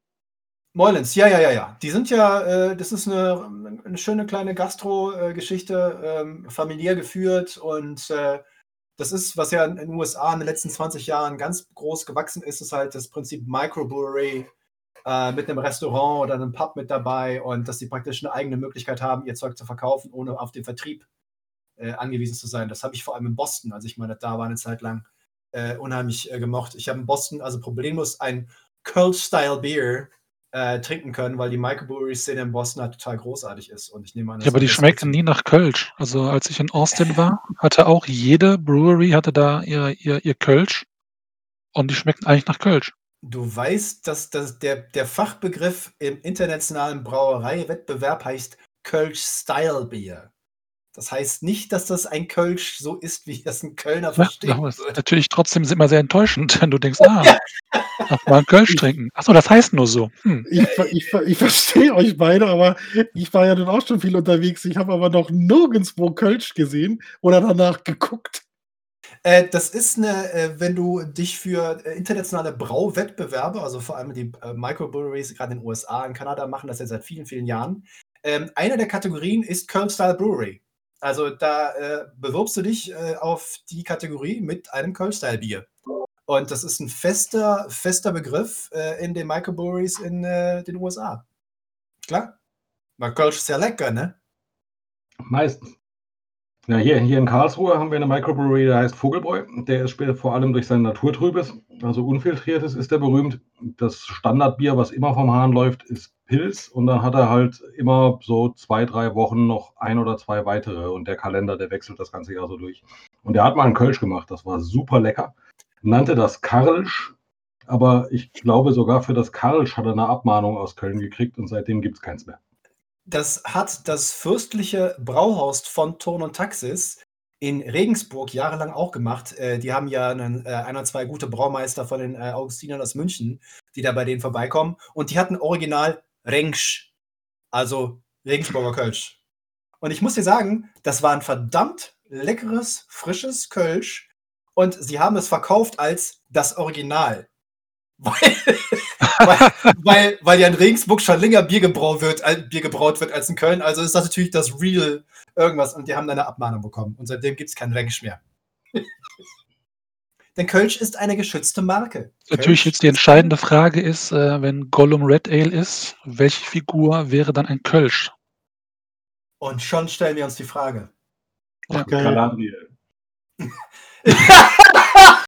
Moilens, ja, ja, ja, ja. Die sind ja, äh, das ist eine, eine schöne kleine Gastro-Geschichte, ähm, familiär geführt und äh, das ist, was ja in den USA in den letzten 20 Jahren ganz groß gewachsen ist, ist halt das Prinzip Microbrewery äh, mit einem Restaurant oder einem Pub mit dabei und dass sie praktisch eine eigene Möglichkeit haben, ihr Zeug zu verkaufen, ohne auf den Vertrieb äh, angewiesen zu sein. Das habe ich vor allem in Boston, als ich mal da war, eine Zeit lang, äh, unheimlich äh, gemocht. Ich habe in Boston also problemlos ein Kölsch-Style-Beer äh, trinken können, weil die Microbrewery-Szene in Boston halt total großartig ist. Und ich nehme an, Ja, aber die schmecken nie nach Kölsch. Also, als ich in Austin war, hatte auch jede Brewery hatte da ihr ihr ihr Kölsch und die schmeckten eigentlich nach Kölsch. Du weißt, dass, dass der, der Fachbegriff im internationalen Brauereiwettbewerb heißt Kölsch Style Beer. Das heißt nicht, dass das ein Kölsch so ist, wie es ein Kölner Ja, versteht. das ist natürlich trotzdem immer sehr enttäuschend, [laughs] wenn du denkst: „Ah, darf mal 'n Kölsch trinken. Ach so, das heißt nur so. Hm. Ich, ich, ich verstehe euch beide, aber ich war ja nun auch schon viel unterwegs. Ich habe aber noch nirgendwo Kölsch gesehen oder danach geguckt. Äh, das ist eine, äh, wenn du dich für äh, internationale Brauwettbewerbe, also vor allem die äh, Microbreweries, gerade in den USA, in Kanada, machen das ja seit vielen, vielen Jahren. Ähm, eine der Kategorien ist Köln Style Brewery. Also da äh, bewirbst du dich äh, auf die Kategorie mit einem Köln Style Bier. Und das ist ein fester, fester Begriff äh, in den Microbreweries in äh, den USA. Klar. Weil Kölsch ist ja lecker, ne? Meistens. Ja, hier, hier in Karlsruhe haben wir eine Microbrewery, der heißt Vogelbräu. Der ist später vor allem durch sein Naturtrübes, also unfiltriertes, ist der berühmt. Das Standardbier, was immer vom Hahn läuft, ist Pilz. Und dann hat er halt immer so zwei, drei Wochen noch ein oder zwei weitere. Und der Kalender, der wechselt das ganze Jahr so durch. Und der hat mal einen Kölsch gemacht, das war super lecker. Nannte das Karlsch, aber ich glaube sogar für das Karlsch hat er eine Abmahnung aus Köln gekriegt und seitdem gibt es keins mehr. Das hat das fürstliche Brauhaus von Turn und Taxis in Regensburg jahrelang auch gemacht. Äh, die haben ja einen, äh, ein oder zwei gute Braumeister von den äh, Augustinern aus München, die da bei denen vorbeikommen. Und die hatten original Rengsch, also Regensburger Kölsch. Und ich muss dir sagen, das war ein verdammt leckeres, frisches Kölsch. Und sie haben es verkauft als das Original. [laughs] Weil, weil, weil, weil ja in Regensburg schon länger Bier gebraut, wird, äh, Bier gebraut wird als in Köln. Also ist das natürlich das Real irgendwas. Und die haben dann eine Abmahnung bekommen. Und seitdem gibt es keinen Rengsch mehr. [laughs] Denn Kölsch ist eine geschützte Marke. Natürlich Kölsch jetzt die entscheidende Frage ist, äh, wenn Gollum Red Ale ist, welche Figur wäre dann ein Kölsch? Und schon stellen wir uns die Frage. Okay. Galadriel. [laughs]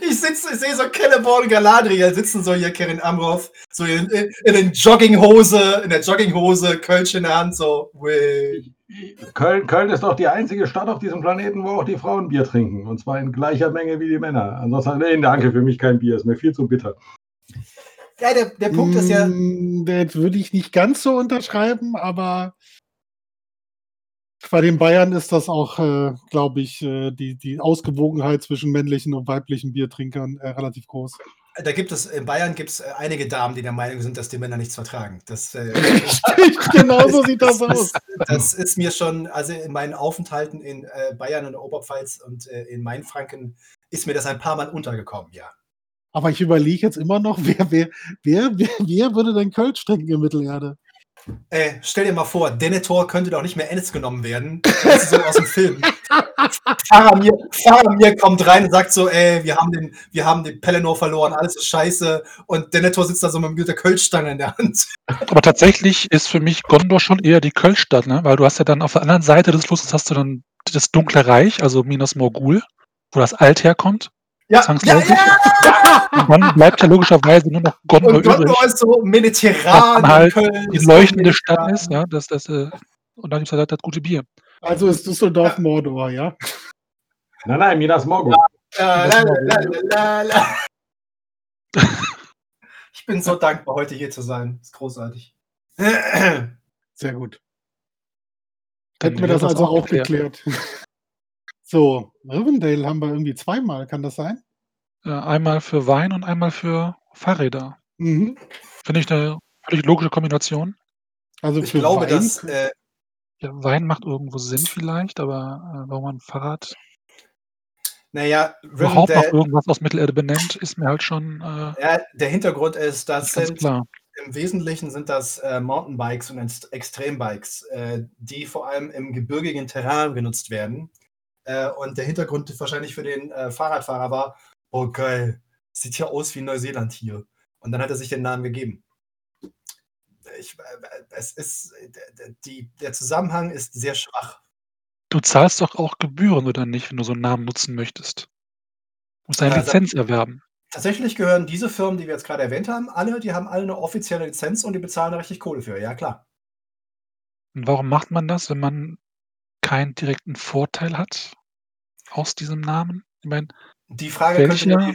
Ich sitze, ich sehe so Celeborn und Galadriel sitzen so hier, Kevin Amroth, so in, in, in den Jogginghose, in der Jogginghose, Kölsch in der Hand, so, wait. Köln, Köln ist doch die einzige Stadt auf diesem Planeten, wo auch die Frauen Bier trinken. Und zwar in gleicher Menge wie die Männer. Ansonsten, nee, danke, für mich kein Bier, ist mir viel zu bitter. Ja, der, der Punkt ist ja, Mm, Das würde ich nicht ganz so unterschreiben, aber bei den Bayern ist das auch, äh, glaube ich, äh, die, die Ausgewogenheit zwischen männlichen und weiblichen Biertrinkern äh, relativ groß. Da gibt es, in Bayern gibt es äh, einige Damen, die der Meinung sind, dass die Männer nichts vertragen. Das, äh, [laughs] [laughs] genau so sieht das aus. das ist mir schon, also in meinen Aufenthalten in äh, Bayern und Oberpfalz und äh, in Mainfranken ist mir das ein paar Mal untergekommen, ja. Aber ich überlege jetzt immer noch, wer, wer, wer, wer, wer würde denn Kölsch trinken in Mittelerde? Äh, stell dir mal vor, Denethor könnte doch nicht mehr ernst genommen werden. Das ist so aus dem Film. [laughs] Faramir, Faramir kommt rein und sagt so, ey, wir haben den, wir haben den Pelennor verloren, alles ist scheiße. Und Denethor sitzt da so mit der Kölschstange in der Hand. Aber tatsächlich ist für mich Gondor schon eher die Kölschstadt, ne? Weil du hast ja dann auf der anderen Seite des Flusses hast du dann das Dunkle Reich, also Minas Morgul, wo das Alt herkommt. Ja, ja, ja! Und dann bleibt ja logischerweise nur noch Gondor Und übrig, Gondor ist so mediterran. halt Köln die leuchtende Stadt ist, ja. Das, das, äh, und dann gibt es halt das gute Bier. Also ist Düsseldorf Mordor, ja? Nein, nein, Minas Morgul. La. Ich bin so dankbar, heute hier zu sein. Ist großartig. Sehr gut. Hätten wir wäre das also auch geklärt. geklärt. [laughs] So, Rivendale haben wir irgendwie zweimal, kann das sein? Äh, einmal für Wein und einmal für Fahrräder. Mhm. Finde ich eine völlig logische Kombination. Also Ich glaube, Wein, dass äh, Ja, Wein macht irgendwo Sinn vielleicht, aber äh, warum man ein Fahrrad naja, überhaupt noch irgendwas aus Mittelerde benennt, ist mir halt schon äh, ja, der Hintergrund ist, das nicht ganz sind klar. im Wesentlichen sind das äh, Mountainbikes und Ex- Extrembikes, äh, die vor allem im gebirgigen Terrain genutzt werden. Äh, und der Hintergrund wahrscheinlich für den äh, Fahrradfahrer war, oh geil, sieht ja aus wie Neuseeland hier. Und dann hat er sich den Namen gegeben. Ich, äh, es ist, äh, die, der Zusammenhang ist sehr schwach. Du zahlst doch auch Gebühren oder nicht, wenn du so einen Namen nutzen möchtest? Du musst eine Äh, Lizenz erwerben. Tatsächlich gehören diese Firmen, die wir jetzt gerade erwähnt haben, alle, die haben alle eine offizielle Lizenz und die bezahlen da richtig Kohle für. Ja, klar. Und warum macht man das, wenn man keinen direkten Vorteil hat aus diesem Namen? Ich meine, Die Frage welcher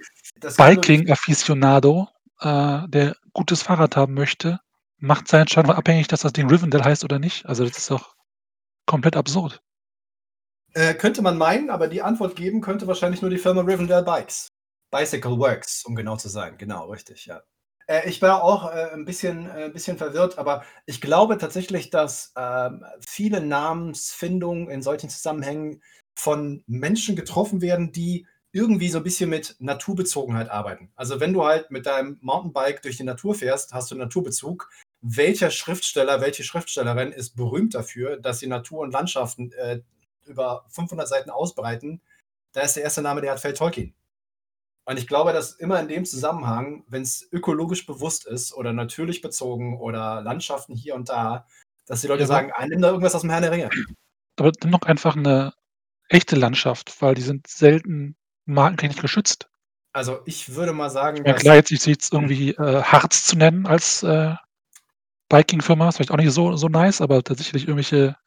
Biking-Aficionado, äh, der gutes Fahrrad haben möchte, macht seinen Entscheidung abhängig, dass das Ding Rivendell heißt oder nicht? Also das ist doch komplett absurd. Äh, könnte man meinen, aber die Antwort geben könnte wahrscheinlich nur die Firma Rivendell Bikes. Bicycle Works, um genau zu sein. Genau, richtig, ja. Äh, ich war auch äh, ein bisschen, äh, bisschen verwirrt, aber ich glaube tatsächlich, dass ähm, viele Namensfindungen in solchen Zusammenhängen von Menschen getroffen werden, die irgendwie so ein bisschen mit Naturbezogenheit arbeiten. Also wenn du halt mit deinem Mountainbike durch die Natur fährst, hast du Naturbezug. Welcher Schriftsteller, welche Schriftstellerin ist berühmt dafür, dass sie Natur und Landschaften äh, über 500 Seiten ausbreiten? Da ist der erste Name, der hat fällt Tolkien. Und ich glaube, dass immer in dem Zusammenhang, wenn es ökologisch bewusst ist oder natürlich bezogen oder Landschaften hier und da, dass die Leute Ja, sagen, ah, nimm da irgendwas aus dem Herrn der Ringe. Aber doch einfach eine echte Landschaft, weil die sind selten markentechnisch geschützt. Also ich würde mal sagen, Ja klar, jetzt, jetzt irgendwie äh, Harz zu nennen als äh, Biking-Firma ist vielleicht auch nicht so, so nice, aber tatsächlich irgendwelche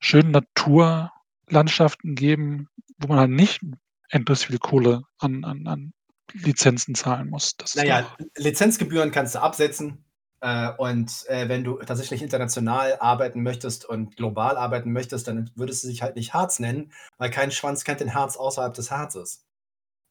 schönen Naturlandschaften geben, wo man halt nicht endlos viel Kohle an, an, an Lizenzen zahlen muss. Das Naja, Lizenzgebühren kannst du absetzen. Äh, und äh, wenn du tatsächlich international arbeiten möchtest und global arbeiten möchtest, dann würdest du dich halt nicht Harz nennen, weil kein Schwanz kennt den Harz außerhalb des Harzes.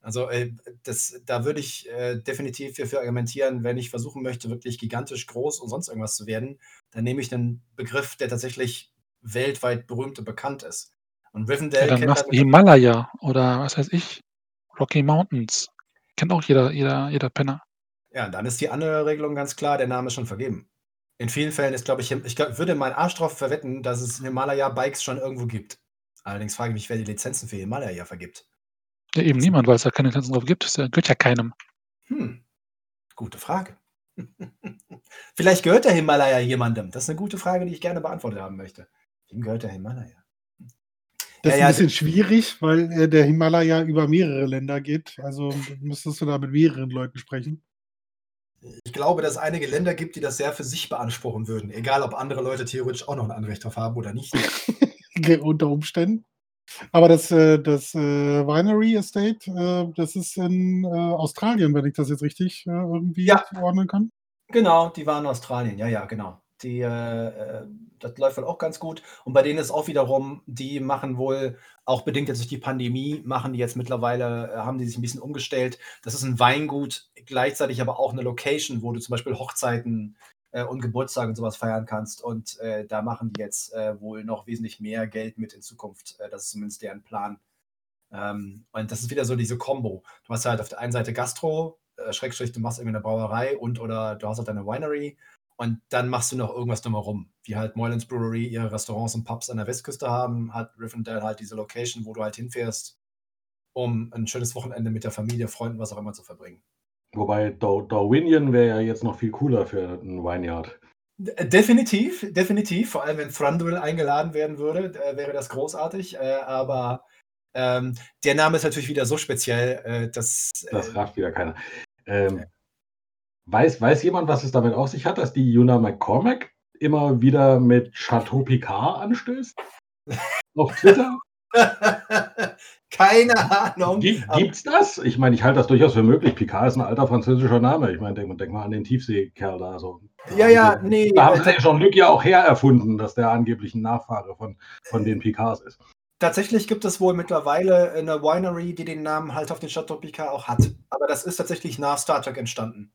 Also äh, das, da würde ich äh, definitiv hierfür argumentieren, wenn ich versuchen möchte, wirklich gigantisch groß und sonst irgendwas zu werden, dann nehme ich einen Begriff, der tatsächlich weltweit berühmt und bekannt ist. Und ja, Rivendell dann kennt machst du Himalaya oder was weiß ich, Rocky Mountains. Kennt auch jeder, jeder, jeder Penner. Ja, dann ist die andere Regelung ganz klar, der Name ist schon vergeben. In vielen Fällen ist, glaube ich, ich glaub, würde meinen Arsch drauf verwetten, dass es Himalaya-Bikes schon irgendwo gibt. Allerdings frage ich mich, wer die Lizenzen für Himalaya vergibt. Ja, eben niemand, weil es da keine Lizenzen drauf gibt. Das gehört ja keinem. Hm, gute Frage. [laughs] Vielleicht gehört der Himalaya jemandem. Das ist eine gute Frage, die ich gerne beantwortet haben möchte. Wem gehört der Himalaya? Das ist Ja, ein ja, bisschen schwierig, weil äh, der Himalaya über mehrere Länder geht. Also müsstest du da mit mehreren Leuten sprechen. Ich glaube, dass es einige Länder gibt, die das sehr für sich beanspruchen würden. Egal, ob andere Leute theoretisch auch noch ein Anrecht drauf haben oder nicht. [laughs] Unter Umständen. Aber das, äh, das äh, Winery Estate, äh, das ist in Australien, wenn ich das jetzt richtig irgendwie Ja. zuordnen kann. Genau, die waren in Australien, ja, ja, genau. Die, äh, das läuft wohl auch ganz gut. Und bei denen ist auch wiederum, die machen wohl, auch bedingt jetzt durch die Pandemie, machen die jetzt mittlerweile, haben die sich ein bisschen umgestellt. Das ist ein Weingut, gleichzeitig aber auch eine Location, wo du zum Beispiel Hochzeiten äh, und Geburtstage und sowas feiern kannst. Und äh, da machen die jetzt äh, wohl noch wesentlich mehr Geld mit in Zukunft. Äh, das ist zumindest deren Plan. Ähm, und das ist wieder so diese Kombo. Du hast halt auf der einen Seite Gastro, äh, Schrägstrich, du machst irgendwie eine Brauerei und oder du hast halt deine Winery und dann machst du noch irgendwas drumherum. Wie halt Moylan's Brewery ihre Restaurants und Pubs an der Westküste haben, hat Rivendell halt diese Location, wo du halt hinfährst, um ein schönes Wochenende mit der Familie, Freunden, was auch immer zu verbringen. Wobei Dar Darwinian wäre ja jetzt noch viel cooler für einen Vineyard. Definitiv, definitiv. Vor allem, wenn Thranduil eingeladen werden würde, äh, wäre das großartig. Äh, aber ähm, der Name ist natürlich wieder so speziell, äh, dass. Das rafft wieder keiner. Ähm, weiß, weiß jemand, was es damit auf sich hat, dass die Juna McCormack immer wieder mit Chateau Picard anstößt? [laughs] auf Twitter? [laughs] Keine Ahnung. Gibt, gibt's das? Ich meine, ich halte das durchaus für möglich. Picard ist ein alter französischer Name. Ich meine, denk, denk mal an den Tiefseekerl da. So. Ja, ja, nee. Da haben sie Jean-Luc ja auch her erfunden, dass der angeblich ein Nachfahre von, von den Picards ist. Tatsächlich gibt es wohl mittlerweile eine Winery, die den Namen halt auf den Chateau Picard auch hat. Aber das ist tatsächlich nach Star Trek entstanden.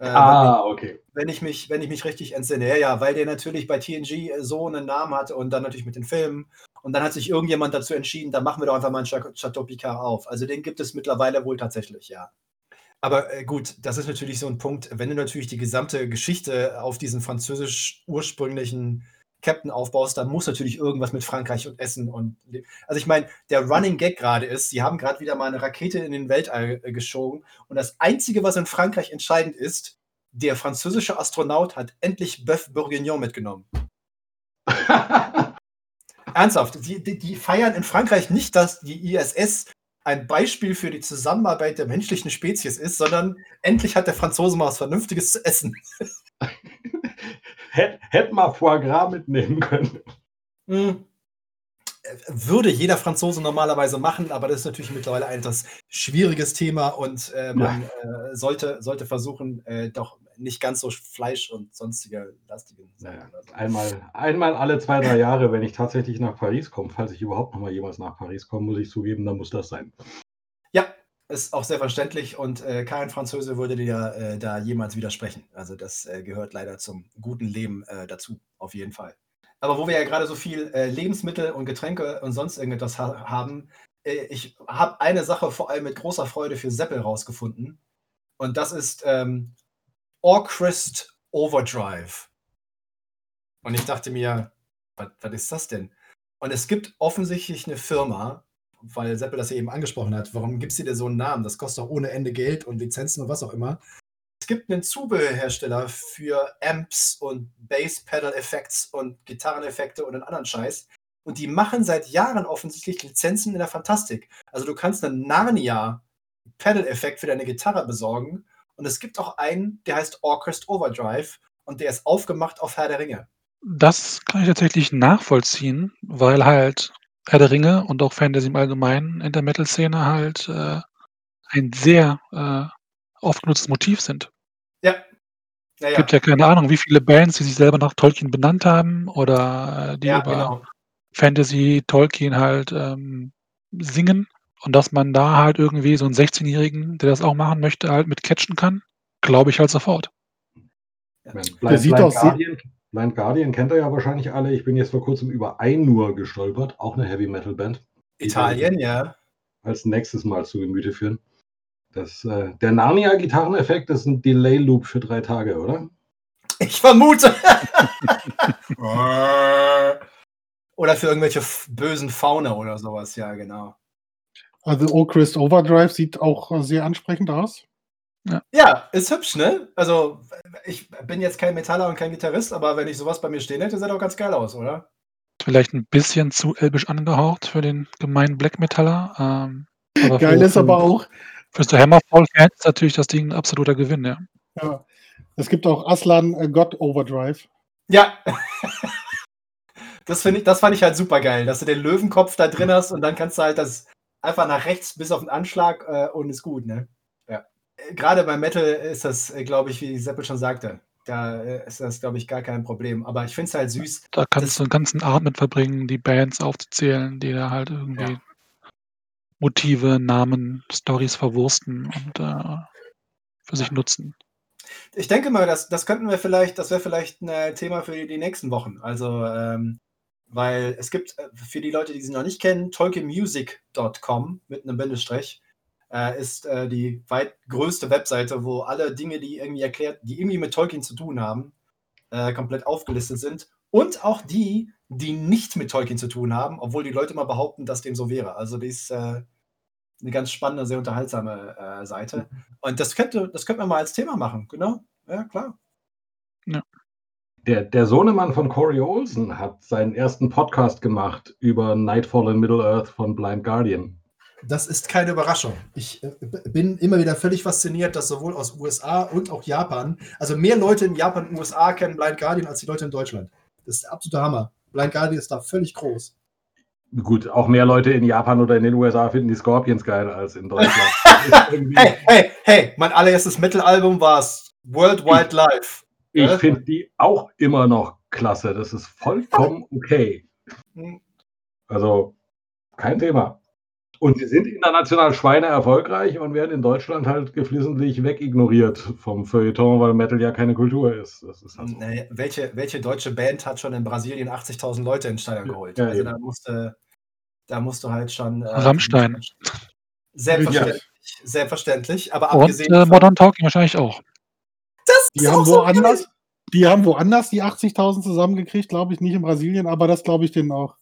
Äh, Ah, okay. wenn ich mich, wenn ich mich richtig entsinne. Ja, ja, weil der natürlich bei TNG so einen Namen hatte und dann natürlich mit den Filmen. Und dann hat sich irgendjemand dazu entschieden, da machen wir doch einfach mal einen Cha- Chateau Picard auf. Also den gibt es mittlerweile wohl tatsächlich, ja. Aber äh, gut, das ist natürlich so ein Punkt, wenn du natürlich die gesamte Geschichte auf diesen französisch ursprünglichen Captain aufbaust, dann muss natürlich irgendwas mit Frankreich und Essen und also ich meine, der Running Gag gerade ist, sie haben gerade wieder mal eine Rakete in den Weltall äh, geschoben und das einzige, was in Frankreich entscheidend ist, der französische Astronaut hat endlich Bœuf Bourguignon mitgenommen. [laughs] Ernsthaft, die, die, die feiern in Frankreich nicht, dass die ISS ein Beispiel für die Zusammenarbeit der menschlichen Spezies ist, sondern endlich hat der Franzose mal was Vernünftiges zu essen. [laughs] Hätte hätt mal Foie Gras mitnehmen können. Hm. Würde jeder Franzose normalerweise machen, aber das ist natürlich mittlerweile ein etwas schwieriges Thema und äh, man äh, sollte, sollte versuchen, äh, doch nicht ganz so Fleisch und sonstige lastige Sachen. Naja, so. einmal, einmal alle zwei, drei Jahre, wenn ich tatsächlich nach Paris komme, falls ich überhaupt noch mal jemals nach Paris komme, muss ich zugeben, dann muss das sein. Ist auch sehr verständlich und äh, kein Franzose würde dir äh, da jemals widersprechen. Also das äh, gehört leider zum guten Leben äh, dazu, auf jeden Fall. Aber wo wir ja gerade so viel äh, Lebensmittel und Getränke und sonst irgendetwas ha haben, äh, ich habe eine Sache vor allem mit großer Freude für Seppel rausgefunden. Und das ist ähm, Orchrist Overdrive. Und ich dachte mir, was ist das denn? Und es gibt offensichtlich eine Firma, weil Seppel das ja eben angesprochen hat, warum gibt es dir so einen Namen? Das kostet doch ohne Ende Geld und Lizenzen und was auch immer. Es gibt einen Zubehörhersteller für Amps und Bass-Pedal-Effekts und Gitarreneffekte und einen anderen Scheiß. Und die machen seit Jahren offensichtlich Lizenzen in der Fantastik. Also du kannst einen Narnia-Pedal-Effekt für deine Gitarre besorgen. Und es gibt auch einen, der heißt Orchest Overdrive und der ist aufgemacht auf Herr der Ringe. Das kann ich tatsächlich nachvollziehen, weil halt Herr der Ringe und auch Fantasy im Allgemeinen in der Metal-Szene halt äh, ein sehr äh, oft genutztes Motiv sind. Ja. Ja, Es ja. gibt ja keine Ahnung, wie viele Bands, die sich selber nach Tolkien benannt haben oder äh, die ja über genau. Fantasy, Tolkien halt ähm, singen und dass man da halt irgendwie so einen 16-Jährigen, der das auch machen möchte, halt mit catchen kann, glaube ich halt sofort. Meine, Der sieht auch sehr- Blind Guardian kennt ihr ja wahrscheinlich alle. Ich bin jetzt vor kurzem über Einur gestolpert, auch eine Heavy Metal Band. Italien, ja. Als nächstes Mal zu Gemüte führen. Das, äh, der Narnia-Gitarreneffekt ist ein Delay-Loop für drei Tage, oder? Ich vermute. [laughs] oder für irgendwelche bösen Fauna oder sowas, ja, genau. Also Ochrist Overdrive sieht auch sehr ansprechend aus. Ja, ist hübsch, ne? Also, ich bin jetzt kein Metaller und kein Gitarrist, aber wenn ich sowas bei mir stehen hätte, sieht auch ganz geil aus, oder? Vielleicht ein bisschen zu elbisch angehaucht für den gemeinen Black Metaller. Ähm, aber Geil für, ist aber auch, Für so Hammerfall-Fans ist natürlich das Ding ein absoluter Gewinn, ja. ja, es gibt auch Aslan äh, God Overdrive. Ja. [laughs] das, finde ich, das fand ich halt super geil, dass du den Löwenkopf da drin hast und dann kannst du halt das einfach nach rechts bis auf den Anschlag äh, und ist gut, ne? Äh, Gerade beim Metal ist das, äh, glaube ich, wie Seppel schon sagte, da äh, ist das, glaube ich, gar kein Problem. Aber ich finde es halt süß. Da kannst du einen ganzen Abend mit verbringen, die Bands aufzuzählen, die da halt irgendwie Ja. Motive, Namen, Stories verwursten und äh, für sich nutzen. Ich denke mal, das, das könnten wir vielleicht, das wäre vielleicht ein Thema für die, nächsten Wochen. Also, ähm, weil es gibt äh, für die Leute, die sie noch nicht kennen, tolkienmusic.com mit einem Bindestrich äh, ist äh, die weit größte Webseite, wo alle Dinge, die irgendwie erklärt, die irgendwie mit Tolkien zu tun haben, äh, komplett aufgelistet sind. Und auch die, die nicht mit Tolkien zu tun haben, obwohl die Leute immer behaupten, dass dem so wäre. Also die ist äh, eine ganz spannende, sehr unterhaltsame äh, Seite. Und das könnte, das könnte man mal als Thema machen, genau. Ja, klar. Ja. Der, der Sohnemann von Corey Olsen hat seinen ersten Podcast gemacht über Nightfall in Middle-earth von Blind Guardian. Das ist keine Überraschung. Ich äh, bin immer wieder völlig fasziniert, dass sowohl aus USA und auch Japan, also mehr Leute in Japan und USA kennen Blind Guardian als die Leute in Deutschland. Das ist der absolute Hammer. Blind Guardian ist da völlig groß. Gut, auch mehr Leute in Japan oder in den USA finden die Scorpions geil als in Deutschland. [laughs] hey, hey, hey, mein allererstes Metal-Album war World Wide Life. Ich finde die auch immer noch klasse. Das ist vollkommen okay. Hm. Also, kein Thema. Und sie sind international Schweine erfolgreich und werden in Deutschland halt geflissentlich wegignoriert vom Feuilleton, weil Metal ja keine Kultur ist. Das ist halt so. nee, welche, welche deutsche Band hat schon in Brasilien 80.000 Leute in Stadion geholt? Ja, also da musste, da musst du halt schon. Äh, Rammstein. Selbstverständlich. Ja. Selbstverständlich. Aber und, abgesehen. Äh, Modern Talking wahrscheinlich auch. Das die haben woanders. So die haben woanders die 80.000 zusammengekriegt, glaube ich, nicht in Brasilien, aber das glaube ich denen auch.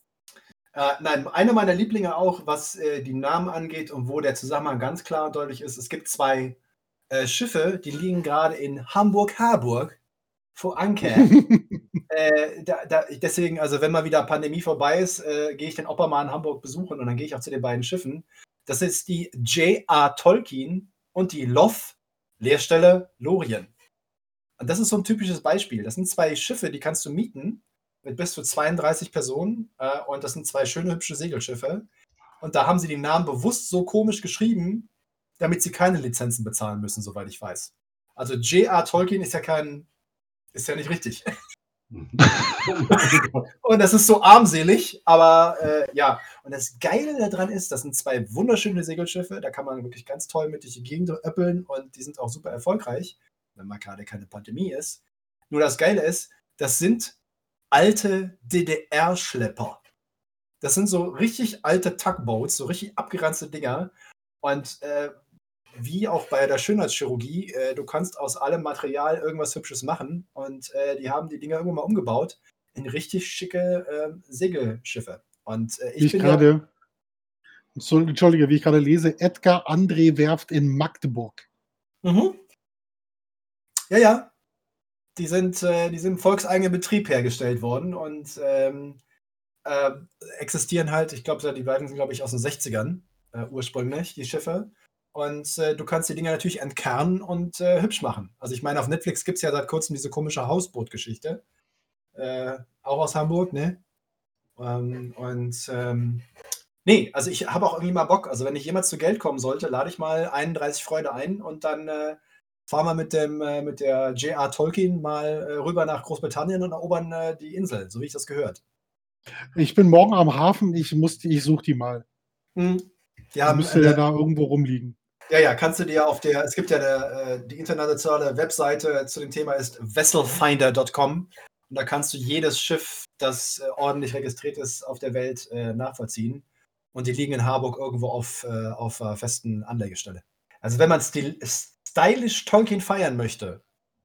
Äh, nein, einer meiner Lieblinge auch, was äh, die Namen angeht und wo der Zusammenhang ganz klar und deutlich ist. Es gibt zwei äh, Schiffe, die liegen gerade in Hamburg-Harburg vor Anker. [laughs] Äh, da, da, deswegen, also wenn mal wieder Pandemie vorbei ist, äh, gehe ich den Opa mal in Hamburg besuchen und dann gehe ich auch zu den beiden Schiffen. Das ist die J.R. Tolkien und die Loth, Leerstelle Lorien. Und das ist so ein typisches Beispiel. Das sind zwei Schiffe, die kannst du mieten mit bis zu 32 Personen. Äh, und das sind zwei schöne, hübsche Segelschiffe. Und da haben sie den Namen bewusst so komisch geschrieben, damit sie keine Lizenzen bezahlen müssen, soweit ich weiß. Also J.R. Tolkien ist ja kein, ist ja nicht richtig. [laughs] und das ist so armselig, aber äh, ja. Und das Geile daran ist, das sind zwei wunderschöne Segelschiffe, da kann man wirklich ganz toll mit durch die Gegend öppeln und die sind auch super erfolgreich, wenn mal gerade keine Pandemie ist. Nur das Geile ist, das sind alte DDR-Schlepper. Das sind so richtig alte Tugboats, so richtig abgeranzte Dinger. Und äh, wie auch bei der Schönheitschirurgie, äh, du kannst aus allem Material irgendwas Hübsches machen. Und äh, die haben die Dinger irgendwann mal umgebaut in richtig schicke ähm, Segelschiffe. Und äh, ich, ich bin gerade, ja, Entschuldige, wie ich gerade lese, Edgar André Werft in Magdeburg. Mhm. Ja, ja, die sind, äh, die sind im volkseigenen Betrieb hergestellt worden und ähm, äh, existieren halt, ich glaube, die beiden sind, glaube ich, aus den 60ern äh, ursprünglich, die Schiffe. Und äh, du kannst die Dinger natürlich entkernen und äh, hübsch machen. Also ich meine, auf Netflix gibt es ja seit kurzem diese komische Hausboot-Geschichte. Äh, auch aus Hamburg, ne? Ähm, und ähm, nee, also ich habe auch irgendwie mal Bock. Also wenn ich jemals zu Geld kommen sollte, lade ich mal 31 Freude ein und dann fahren wir mit, dem, äh, mit der J.R. Tolkien mal äh, rüber nach Großbritannien und erobern äh, die Insel, so wie ich das gehört. Ich bin morgen am Hafen, ich, ich suche die mal. Hm. Die haben, müsste ja da irgendwo rumliegen. Ja, ja, kannst du dir auf der, es gibt ja der, die internationale Webseite zu dem Thema ist vesselfinder.com und da kannst du jedes Schiff, das ordentlich registriert ist auf der Welt, nachvollziehen. Und die liegen in Harburg irgendwo auf, auf festen Anlegestelle. Also wenn man Stil, stylisch Tolkien feiern möchte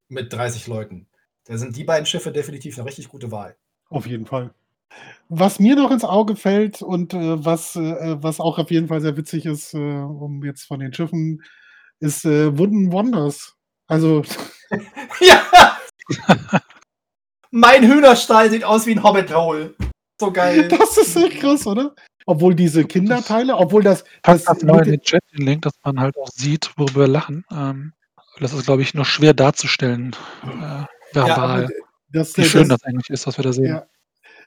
mit 30 Leuten, da sind die beiden Schiffe definitiv eine richtig gute Wahl. Auf jeden Fall. Was mir noch ins Auge fällt und äh, was, äh, was auch auf jeden Fall sehr witzig ist, äh, um jetzt von den Schiffen, ist äh, Wooden Wonders. Also. [laughs] ja! mein Hühnerstall sieht aus wie ein Hobbit-Hole. So geil. Das ist echt krass, oder? Obwohl diese Kinderteile, obwohl das. Passt das, das mal in den Chat den Link, dass man halt auch sieht, worüber wir lachen. Ähm, das ist, glaube ich, noch schwer darzustellen. Äh, verbal. Ja, das, Wie schön das, das, eigentlich ist, was wir da sehen. Ja.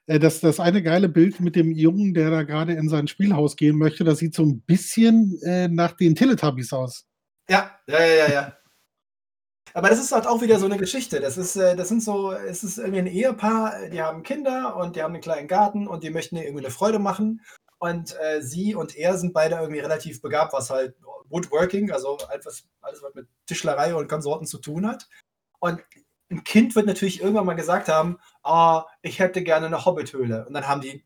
Äh, das, das eine geile Bild mit dem Jungen, der da gerade in sein Spielhaus gehen möchte, das sieht so ein bisschen äh, nach den Teletubbies aus. Ja, ja, ja, ja, ja. Aber das ist halt auch wieder so eine Geschichte. Das ist, äh, das sind so, es ist irgendwie ein Ehepaar, die haben Kinder und die haben einen kleinen Garten und die möchten irgendwie eine Freude machen. Und äh, sie und er sind beide irgendwie relativ begabt, was halt Woodworking, also alles, alles, was mit Tischlerei und Konsorten zu tun hat. Und ein Kind wird natürlich irgendwann mal gesagt haben, oh, ich hätte gerne eine Hobbithöhle. Und dann haben die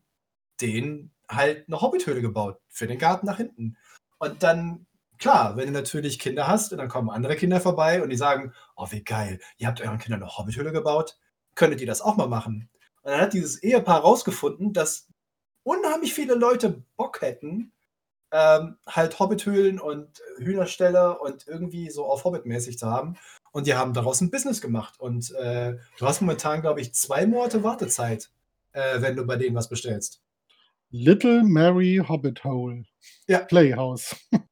denen halt eine Hobbithöhle gebaut für den Garten nach hinten. Und dann, klar, wenn du natürlich Kinder hast und dann kommen andere Kinder vorbei und die sagen, oh, wie geil, ihr habt euren Kindern eine Hobbithöhle gebaut, könntet ihr das auch mal machen? Und dann hat dieses Ehepaar rausgefunden, dass unheimlich viele Leute Bock hätten, ähm, halt Hobbithöhlen und Hühnerställe und irgendwie so auf Hobbit-mäßig zu haben. Und die haben daraus ein Business gemacht. Und äh, du hast momentan, glaube ich, zwei Monate Wartezeit, äh, wenn du bei denen was bestellst. Little Mary Hobbit Hole. Ja. Playhouse. [laughs]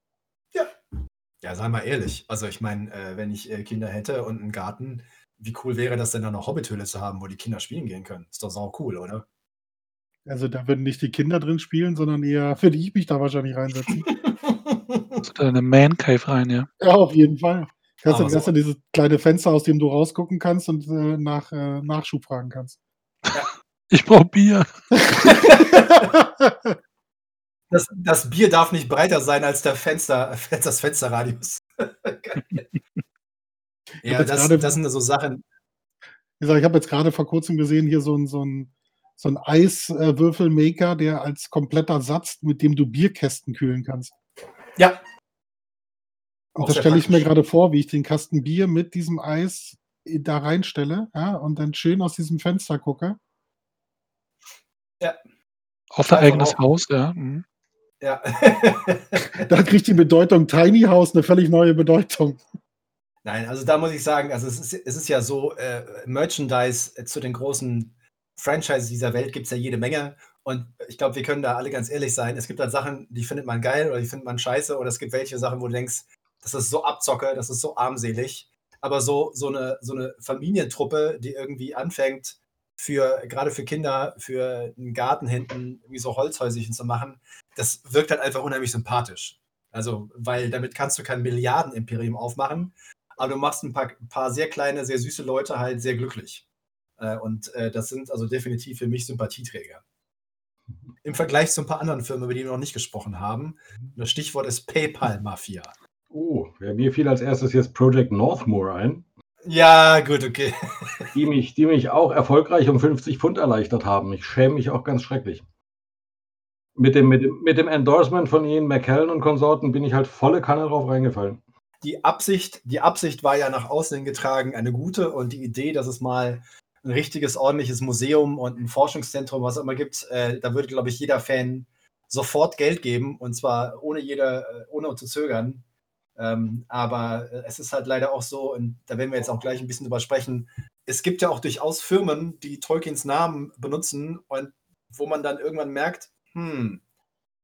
Ja, sei mal ehrlich. Also ich meine, äh, wenn ich äh, Kinder hätte und einen Garten, wie cool wäre das denn, da noch Hobbithöhle zu haben, wo die Kinder spielen gehen können? Ist doch sau cool, oder? Also da würden nicht die Kinder drin spielen, sondern eher [laughs] würde ich mich da wahrscheinlich reinsetzen. Also da in eine Man Cave rein, ja. Ja, auf jeden Fall. Ist das so. ist dieses kleine Fenster, aus dem du rausgucken kannst und äh, nach äh, Nachschub fragen kannst. [laughs] Ich brauche Bier. [laughs] Das, das Bier darf nicht breiter sein als der Fenster, als das Fensterradius. ja, das, gerade- das sind so Sachen. Ich habe jetzt gerade vor kurzem gesehen, hier so ein, so ein, so ein Eiswürfelmaker, der als kompletter Satz, mit dem du Bierkästen kühlen kannst. Ja. Und Auch das stelle ich mir gerade vor, wie ich den Kasten Bier mit diesem Eis da reinstelle, ja, und dann schön aus diesem Fenster gucke. Auf dein eigenes auch. Haus, ja. mhm. Ja. [laughs] Da kriegt die Bedeutung Tiny House eine völlig neue Bedeutung. Nein, also da muss ich sagen, also es ist, es ist ja so, äh, Merchandise äh, zu den großen Franchises dieser Welt gibt es ja jede Menge. Und ich glaube, wir können da alle ganz ehrlich sein. Es gibt halt Sachen, die findet man geil oder die findet man scheiße. Oder es gibt welche Sachen, wo du denkst, das ist so abzocke, das ist so armselig. Aber so, so, eine, so eine Familientruppe, die irgendwie anfängt, für, gerade für Kinder, für einen Garten hinten irgendwie so Holzhäuschen zu machen, das wirkt halt einfach unheimlich sympathisch. Also, weil damit kannst du kein Milliardenimperium aufmachen, aber du machst ein paar, ein paar sehr kleine, sehr süße Leute halt sehr glücklich. Äh, und äh, das sind also definitiv für mich Sympathieträger. Im Vergleich zu ein paar anderen Firmen, über die wir noch nicht gesprochen haben. Das Stichwort ist PayPal-Mafia. Oh, ja, mir fiel als erstes jetzt Project Northmore ein, Ja, gut, okay. [laughs] die mich, die mich auch erfolgreich um 50 Pfund erleichtert haben. Ich schäme mich auch ganz schrecklich. Mit dem, mit, dem, mit dem Endorsement von Ian McKellen und Konsorten bin ich halt volle Kanne drauf reingefallen. die Absicht, die Absicht war ja nach außen hin getragen eine gute und die Idee, dass es mal ein richtiges, ordentliches Museum und ein Forschungszentrum, was auch immer gibt, äh, da würde, glaube ich, jeder Fan sofort Geld geben und zwar ohne jede, äh, ohne zu zögern. Ähm, aber äh, es ist halt leider auch so, und da werden wir jetzt auch gleich ein bisschen drüber sprechen, es gibt ja auch durchaus Firmen, die Tolkiens Namen benutzen und wo man dann irgendwann merkt, hm,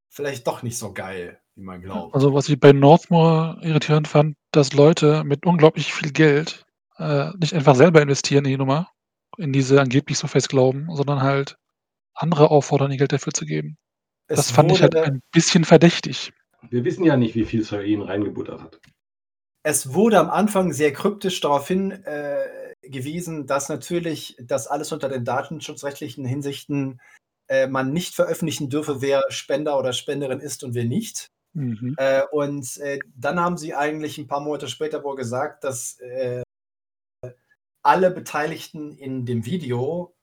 vielleicht doch nicht so geil, wie man glaubt. Also was ich bei Northmore irritierend fand, dass Leute mit unglaublich viel Geld äh, nicht einfach selber investieren in die Nummer, in diese angeblich so fest glauben, sondern halt andere auffordern, ihr Geld dafür zu geben. Es Das fand ich halt ein bisschen verdächtig. Wir wissen ja nicht, wie viel Sir Ian reingebuttert hat. es wurde am Anfang sehr kryptisch darauf hingewiesen, dass natürlich das alles unter den datenschutzrechtlichen Hinsichten äh, man nicht veröffentlichen dürfe, wer Spender oder Spenderin ist und wer nicht. Mhm. Äh, und äh, dann haben sie eigentlich ein paar Monate später wohl gesagt, dass äh, alle Beteiligten in dem Video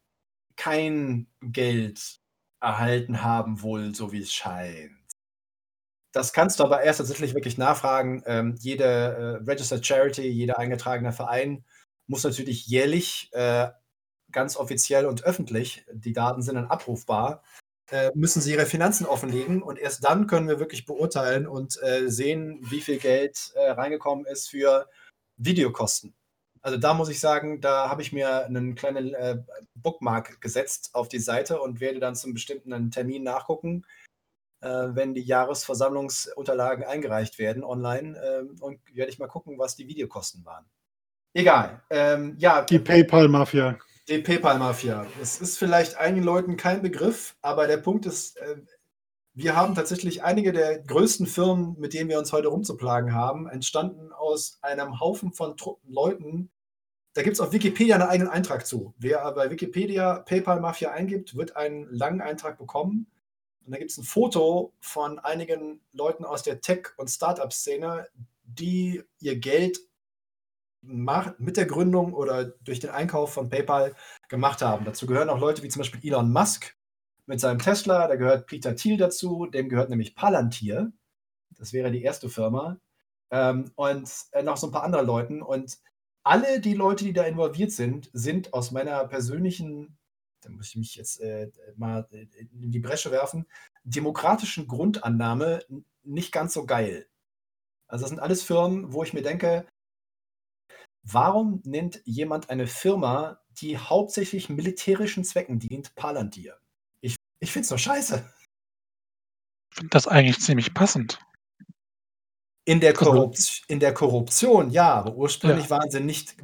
kein Geld erhalten haben, wohl so wie es scheint. Das kannst du aber erst tatsächlich wirklich nachfragen. Ähm, jede äh, Registered Charity, jeder eingetragene Verein muss natürlich jährlich äh, ganz offiziell und öffentlich, die Daten sind dann abrufbar, äh, müssen sie ihre Finanzen offenlegen und erst dann können wir wirklich beurteilen und äh, sehen, wie viel Geld äh, reingekommen ist für Videokosten. Also da muss ich sagen, da habe ich mir einen kleinen äh, Bookmark gesetzt auf die Seite und werde dann zum bestimmten Termin nachgucken, äh, wenn die Jahresversammlungsunterlagen eingereicht werden online ähm, und werde ich mal gucken, was die Videokosten waren. Egal. Ähm, ja, Die PayPal-Mafia. die PayPal-Mafia. Es ist vielleicht einigen Leuten kein Begriff, aber der Punkt ist, äh, wir haben tatsächlich einige der größten Firmen, mit denen wir uns heute rumzuplagen haben, entstanden aus einem Haufen von Tru Leuten. Da gibt es auf Wikipedia einen eigenen Eintrag zu. Wer bei Wikipedia PayPal-Mafia eingibt, wird einen langen Eintrag bekommen. Und da gibt es ein Foto von einigen Leuten aus der Tech- und Startup-Szene, die ihr Geld mit der Gründung oder durch den Einkauf von PayPal gemacht haben. Dazu gehören auch Leute wie zum Beispiel Elon Musk mit seinem Tesla, da gehört Peter Thiel dazu, dem gehört nämlich Palantir. Das wäre die erste Firma. Ähm, und äh, noch so ein paar andere Leuten. Und alle die Leute, die da involviert sind, sind aus meiner persönlichen, da muss ich mich jetzt äh, mal in die Bresche werfen, demokratischen Grundannahme nicht ganz so geil. Also das sind alles Firmen, wo ich mir denke, Warum nennt jemand eine Firma, die hauptsächlich militärischen Zwecken dient, Palantir? Ich, es doch scheiße. Ich finde das eigentlich ziemlich passend. In der, Korrupt in der Korruption, ja, aber ursprünglich ja. waren sie nicht,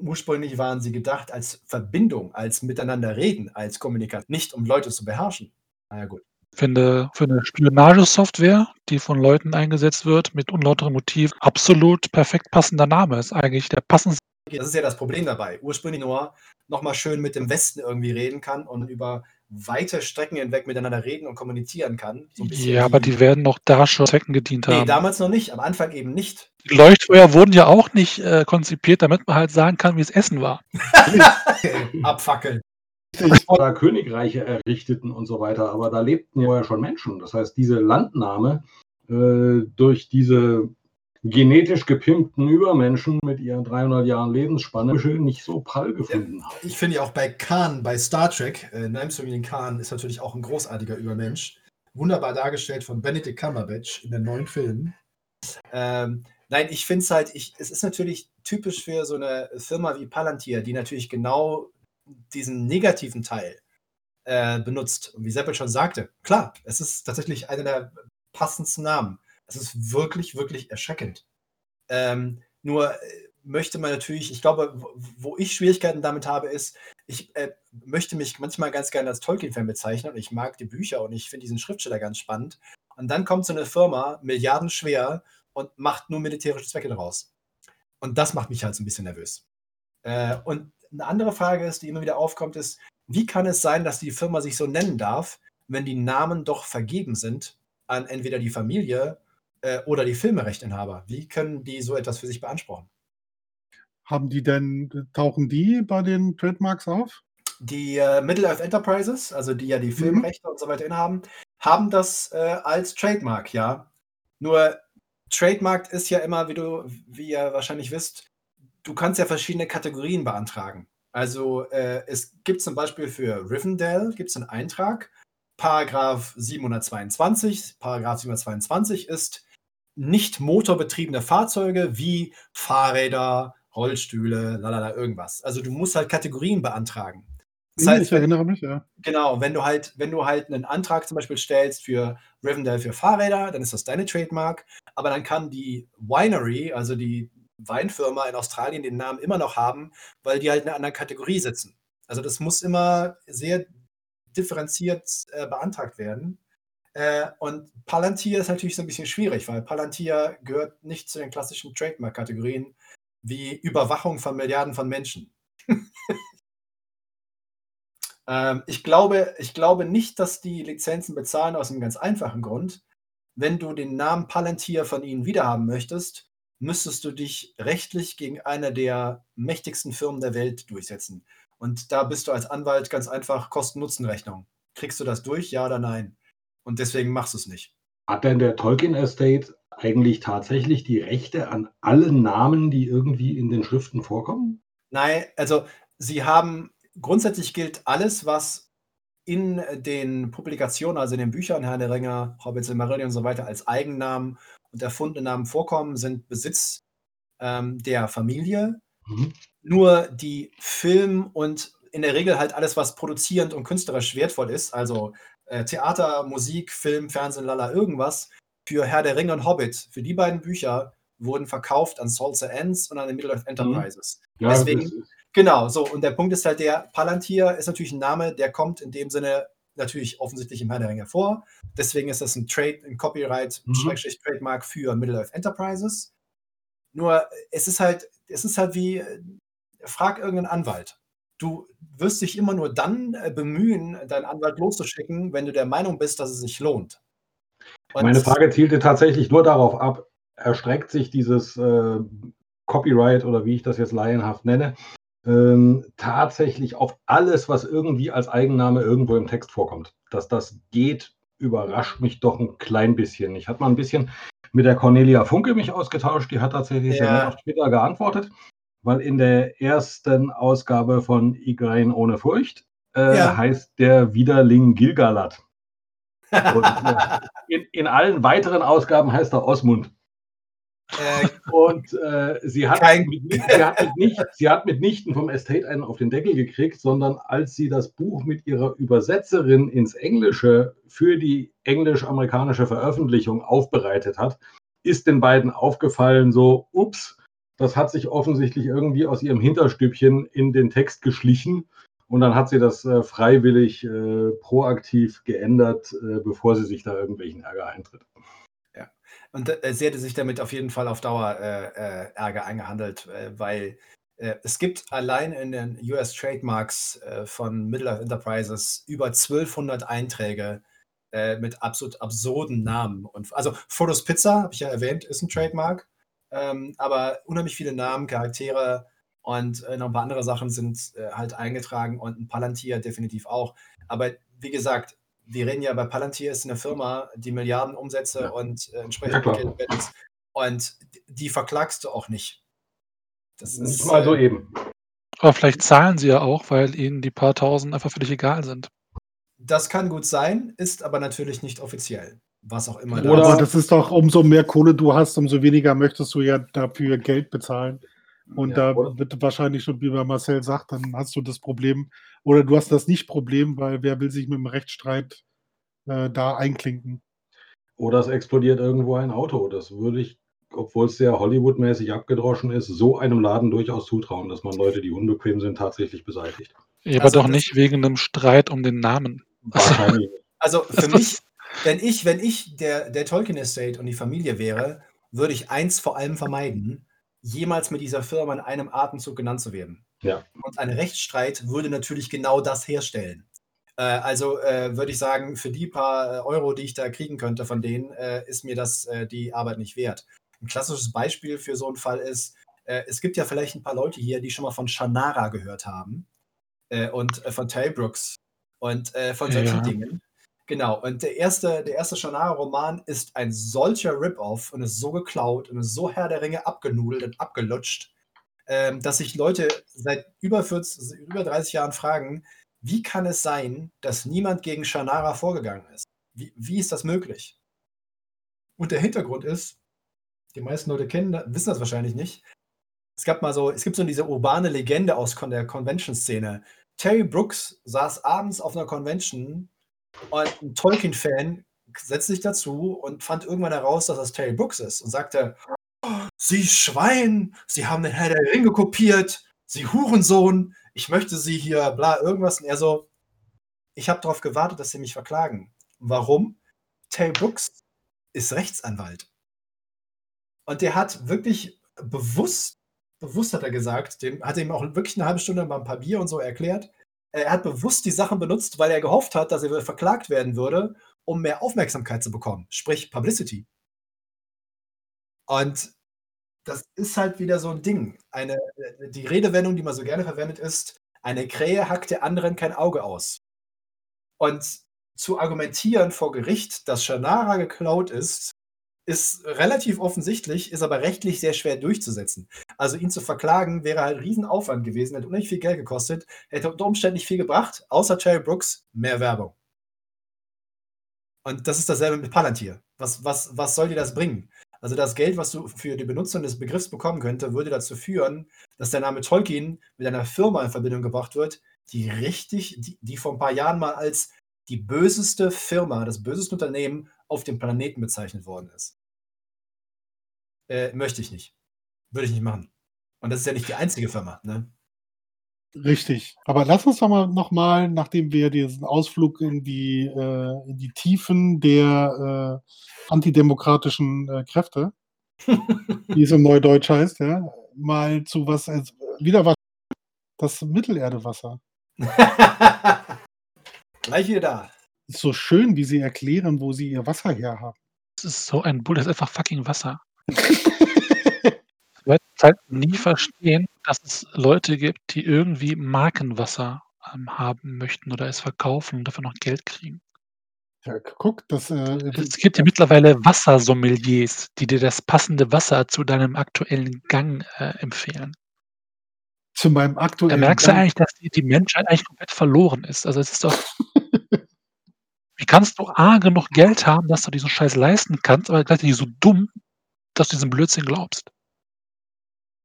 ursprünglich waren sie gedacht als Verbindung, als Miteinander reden, als Kommunikation, nicht um Leute zu beherrschen. Na ja, gut. Finde für eine Spionagesoftware, die von Leuten eingesetzt wird, mit unlauterem Motiv, absolut perfekt passender Name. Ist eigentlich der passendste. Das ist ja das Problem dabei. Ursprünglich nur nochmal schön mit dem Westen irgendwie reden kann und über weite Strecken hinweg miteinander reden und kommunizieren kann. So ja, aber die werden noch da schon Zwecken gedient haben. Nee, damals noch nicht, am Anfang eben nicht. Die Leuchtfeuer wurden ja auch nicht äh, konzipiert, damit man halt sagen kann, wie es Essen war. [laughs] Abfackeln da Königreiche errichteten und so weiter, aber da lebten ja schon Menschen. Das heißt, diese Landnahme äh, durch diese genetisch gepimpten Übermenschen mit ihren 300 Jahren Lebensspanne nicht so prall gefunden ja, Ich finde ja auch bei Khan, bei Star Trek, äh, Namesfamilien Khan ist natürlich auch ein großartiger Übermensch. Wunderbar dargestellt von Benedict Cumberbatch in den neuen Filmen. Ähm, nein, ich finde es halt, ich, es ist natürlich typisch für so eine Firma wie Palantir, die natürlich genau diesen negativen Teil äh, benutzt. Und wie Seppel schon sagte, klar, es ist tatsächlich einer der passendsten Namen. Es ist wirklich, wirklich erschreckend. Ähm, nur äh, möchte man natürlich, ich glaube, wo ich Schwierigkeiten damit habe, ist, ich äh, möchte mich manchmal ganz gerne als Tolkien-Fan bezeichnen und ich mag die Bücher und ich finde diesen Schriftsteller ganz spannend. Und dann kommt so eine Firma, milliardenschwer, und macht nur militärische Zwecke daraus. Und das macht mich halt so ein bisschen nervös. Äh, und eine andere Frage ist, die immer wieder aufkommt, ist, wie kann es sein, dass die Firma sich so nennen darf, wenn die Namen doch vergeben sind an entweder die Familie äh, oder die Filmerechtinhaber? Wie können die so etwas für sich beanspruchen? Haben die denn, tauchen die bei den Trademarks auf? Die äh, Middle-earth Enterprises, also die ja die mhm. Filmrechte mhm. und so weiter innehaben, haben das äh, als Trademark, ja. Nur Trademark ist ja immer, wie du, wie ihr wahrscheinlich wisst, du kannst ja verschiedene Kategorien beantragen. Also äh, es gibt zum Beispiel für Rivendell gibt es einen Eintrag, Paragraph 722. Paragraph 722 ist nicht motorbetriebene Fahrzeuge wie Fahrräder, Rollstühle, lalala, irgendwas. Also du musst halt Kategorien beantragen. Das heißt, ich erinnere mich, ja. Genau, wenn du halt, wenn du halt einen Antrag zum Beispiel stellst für Rivendell für Fahrräder, dann ist das deine Trademark. Aber dann kann die Winery, also die Weinfirma in Australien den Namen immer noch haben, weil die halt in einer anderen Kategorie sitzen. Also das muss immer sehr differenziert äh, beantragt werden. Äh, und Palantir ist natürlich so ein bisschen schwierig, weil Palantir gehört nicht zu den klassischen Trademark-Kategorien wie Überwachung von Milliarden von Menschen. [laughs] ähm, ich, glaube, ich glaube nicht, dass die Lizenzen bezahlen aus einem ganz einfachen Grund. Wenn du den Namen Palantir von ihnen wiederhaben möchtest, müsstest du dich rechtlich gegen eine der mächtigsten Firmen der Welt durchsetzen. Und da bist du als Anwalt ganz einfach Kosten-Nutzen-Rechnung. Kriegst du das durch, ja oder nein? Und deswegen machst du es nicht. Hat denn der Tolkien Estate eigentlich tatsächlich die Rechte an allen Namen, die irgendwie in den Schriften vorkommen? Nein, also sie haben, grundsätzlich gilt alles, was in den Publikationen, also in den Büchern Herr der Ringe, Hobbit, Silmarillion und so weiter als Eigennamen und erfundene Namen vorkommen, sind Besitz ähm, der Familie. Mhm. Nur die Film und in der Regel halt alles, was produzierend und künstlerisch wertvoll ist, also äh, Theater, Musik, Film, Fernsehen, lala, irgendwas, für Herr der Ringe und Hobbit, für die beiden Bücher wurden verkauft an Salsa Ends und an den Middle-earth Enterprises. Mhm. Ja, Deswegen, genau, so, und der Punkt ist halt der, Palantir ist natürlich ein Name, der kommt in dem Sinne natürlich offensichtlich im Herr der Ringe vor. Deswegen ist das ein Trade, ein Copyright, mhm. Trademark für Middle-earth Enterprises. Nur es ist halt, es ist halt wie, frag irgendeinen Anwalt. Du wirst dich immer nur dann äh, bemühen, deinen Anwalt loszuschicken, wenn du der Meinung bist, dass es sich lohnt. Und Meine Frage zielte tatsächlich nur darauf ab, erstreckt sich dieses äh, Copyright oder wie ich das jetzt laienhaft nenne, ähm, tatsächlich auf alles, was irgendwie als Eigenname irgendwo im Text vorkommt. Dass das geht, überrascht mich doch ein klein bisschen. Ich hatte mal ein bisschen mit der Cornelia Funke mich ausgetauscht, die hat tatsächlich ja. sehr auf Twitter geantwortet, weil in der ersten Ausgabe von Igrain ohne Furcht äh, ja. heißt der Widerling Gilgalad. Und, äh, [laughs] in, in allen weiteren Ausgaben heißt er Osmund. Äh, und äh, sie, hat Kein- mit, sie, hat mit nicht, sie hat mitnichten vom Estate einen auf den Deckel gekriegt, sondern als sie das Buch mit ihrer Übersetzerin ins Englische für die englisch-amerikanische Veröffentlichung aufbereitet hat, ist den beiden aufgefallen, so, ups, das hat sich offensichtlich irgendwie aus ihrem Hinterstübchen in den Text geschlichen. Und dann hat sie das äh, freiwillig äh, proaktiv geändert, äh, bevor sie sich da irgendwelchen Ärger eintritt. Und äh, sie hätte sich damit auf jeden Fall auf Dauer äh, äh, Ärger eingehandelt, weil es gibt allein in den US Trademarks von Middle Enterprises über 1200 Einträge mit absolut absurden Namen. Und, also Photos Pizza, habe ich ja erwähnt, ist ein Trademark, ähm, aber unheimlich viele Namen, Charaktere und äh, noch ein paar andere Sachen sind äh, halt eingetragen und ein Palantir definitiv auch. Aber wie gesagt, wir reden ja bei Palantir ist eine Firma, die Milliarden Umsätze Ja. und äh, Ja, entsprechend ist. Und die verklagst du auch nicht. Das Nicht ist mal so äh, eben. Aber vielleicht zahlen sie ja auch, weil ihnen die paar Tausend einfach völlig egal sind. das kann gut sein, ist aber natürlich nicht offiziell. Was auch immer Oder- da Aber das ist doch, umso mehr Kohle du hast, umso weniger möchtest du ja dafür Geld bezahlen. Und Ja, da oder- wird wahrscheinlich schon, wie bei Marcel sagt, dann hast du das Problem, oder du hast das nicht Problem, weil wer will sich mit dem Rechtsstreit äh, da einklinken? Oder es explodiert irgendwo ein Auto. Das würde ich, obwohl es sehr Hollywood-mäßig abgedroschen ist, so einem Laden durchaus zutrauen, dass man Leute, die unbequem sind, tatsächlich beseitigt. Ja, aber Also doch nicht wegen einem Streit um den Namen. Wahrscheinlich. [laughs] Also für mich, ist- wenn ich, wenn ich der, der Tolkien Estate und die Familie wäre, würde ich eins vor allem vermeiden, jemals mit dieser Firma in einem Atemzug genannt zu werden. Ja. Und ein Rechtsstreit würde natürlich genau das herstellen. Äh, also äh, würde ich sagen, für die paar äh, Euro, die ich da kriegen könnte von denen, äh, ist mir das äh, die Arbeit nicht wert. Ein klassisches Beispiel für so einen Fall ist, äh, es gibt ja vielleicht ein paar Leute hier, die schon mal von Shannara gehört haben und von Terry Brooks und von solchen Ja. Dingen. Genau, und der erste, der erste Shannara-Roman ist ein solcher Rip-Off und ist so geklaut und ist so Herr der Ringe abgenudelt und abgelutscht, ähm, dass sich Leute seit über, 40, über 30 Jahren fragen, wie kann es sein, dass niemand gegen Shannara vorgegangen ist? Wie, wie ist das möglich? Und der Hintergrund ist, die meisten Leute kennen, wissen das wahrscheinlich nicht. Es gab mal so, es gibt so diese urbane Legende aus der Convention-Szene. Terry Brooks saß abends auf einer Convention und ein Tolkien-Fan setzte sich dazu und fand irgendwann heraus, dass das Terry Brooks ist und sagte, "Oh, Sie Schwein, Sie haben den Herr der Ringe kopiert, Sie Hurensohn, ich möchte Sie hier, bla, irgendwas. Und er so, ich habe darauf gewartet, dass Sie mich verklagen. Warum? Terry Brooks ist Rechtsanwalt. Und der hat wirklich bewusst, bewusst hat er gesagt, dem hat er ihm auch wirklich eine halbe Stunde mal ein paar Bier und so erklärt. Er hat bewusst die Sachen benutzt, weil er gehofft hat, dass er verklagt werden würde, um mehr Aufmerksamkeit zu bekommen, sprich Publicity. Und das ist halt wieder so ein Ding. Eine, äh, die Redewendung, die man so gerne verwendet, ist, eine Krähe hackt der anderen kein Auge aus. Und zu argumentieren vor Gericht, dass Shannara geklaut ist, ist relativ offensichtlich, ist aber rechtlich sehr schwer durchzusetzen. Also ihn zu verklagen wäre halt Riesenaufwand gewesen, hätte unheimlich viel Geld gekostet, hätte unter Umständen nicht viel gebracht, außer Terry Brooks, mehr Werbung. Und das ist dasselbe mit Palantir. Was, was, was soll dir das bringen? Also das Geld, was du für die Benutzung des Begriffs bekommen könnte, würde dazu führen, dass der Name Tolkien mit einer Firma in Verbindung gebracht wird, die richtig, die, die vor ein paar Jahren mal als die böseste Firma, das böseste Unternehmen auf dem Planeten bezeichnet worden ist. Äh, möchte ich nicht. Würde ich nicht machen. Und das ist ja nicht die einzige Firma, ne? Richtig. Aber lass uns doch mal nochmal, nachdem wir diesen Ausflug in die, äh, in die Tiefen der äh, antidemokratischen äh, Kräfte, [laughs] wie es im Neudeutsch heißt, ja, mal zu was, als, wieder was, das Mittelerdewasser. [laughs] Gleich wieder da. Ist so schön, wie sie erklären, wo sie ihr Wasser her haben. Das ist so ein Bull, das ist einfach fucking Wasser. [laughs] Ich werde es halt nie verstehen, dass es Leute gibt, die irgendwie Markenwasser ähm, haben möchten oder es verkaufen und dafür noch Geld kriegen. Ja, guck, das, äh, Es gibt ja mittlerweile Wassersommeliers, die dir das passende Wasser zu deinem aktuellen Gang äh, empfehlen. zu meinem Da aktuellen. merkst du Gang- eigentlich, dass die, die Menschheit eigentlich komplett verloren ist. Also es ist doch. [laughs] Wie kannst du A genug Geld haben, dass du diesen Scheiß leisten kannst, aber gleichzeitig so dumm, dass du diesen Blödsinn glaubst.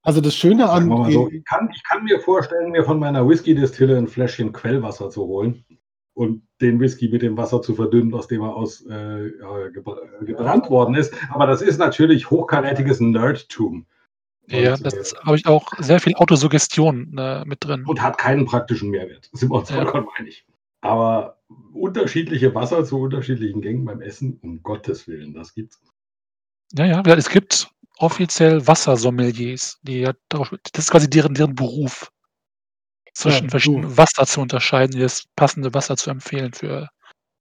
Also das Schöne an. so, ich, kann, ich kann mir vorstellen, mir von meiner Whisky-Distille ein Fläschchen Quellwasser zu holen und den Whisky mit dem Wasser zu verdünnen, aus dem er aus äh, gebr gebrannt worden ist. Aber das ist natürlich hochkarätiges Nerdtum. Ja, Und, das äh, habe ich auch sehr viel Autosuggestion äh, mit drin. und hat keinen praktischen Mehrwert. Sind wir uns Ja. vollkommen einig. Aber unterschiedliche Wasser zu unterschiedlichen Gängen beim Essen, um Gottes Willen, das gibt's. Ja, ja, es gibt offiziell Wassersommeliers, die ja darauf, das ist quasi deren, deren Beruf, zwischen Ja, verschiedenen. Wasser zu unterscheiden, das passende Wasser zu empfehlen für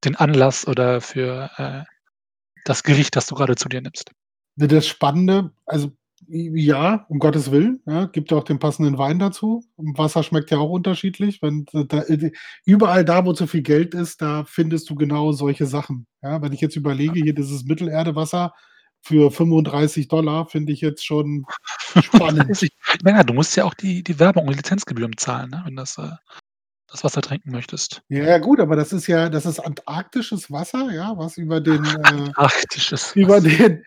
den Anlass oder für äh, das Gericht, das du gerade zu dir nimmst. Das Spannende, also ja, um Gottes Willen, ja, gibt ja auch den passenden Wein dazu. Wasser schmeckt ja auch unterschiedlich. Wenn, da, überall da, wo zu viel Geld ist, da findest du genau solche Sachen. Ja, wenn ich jetzt überlege, hier dieses Mittelerdewasser für 35 Dollar, finde ich jetzt schon spannend. [laughs] Meine, du musst ja auch die, die Werbung und die Lizenzgebühren zahlen, ne, wenn das, äh, das Wasser trinken möchtest. ja, ja, gut, aber das ist ja, das ist antarktisches Wasser, ja, was über den äh, Arktisches über Wasser. den,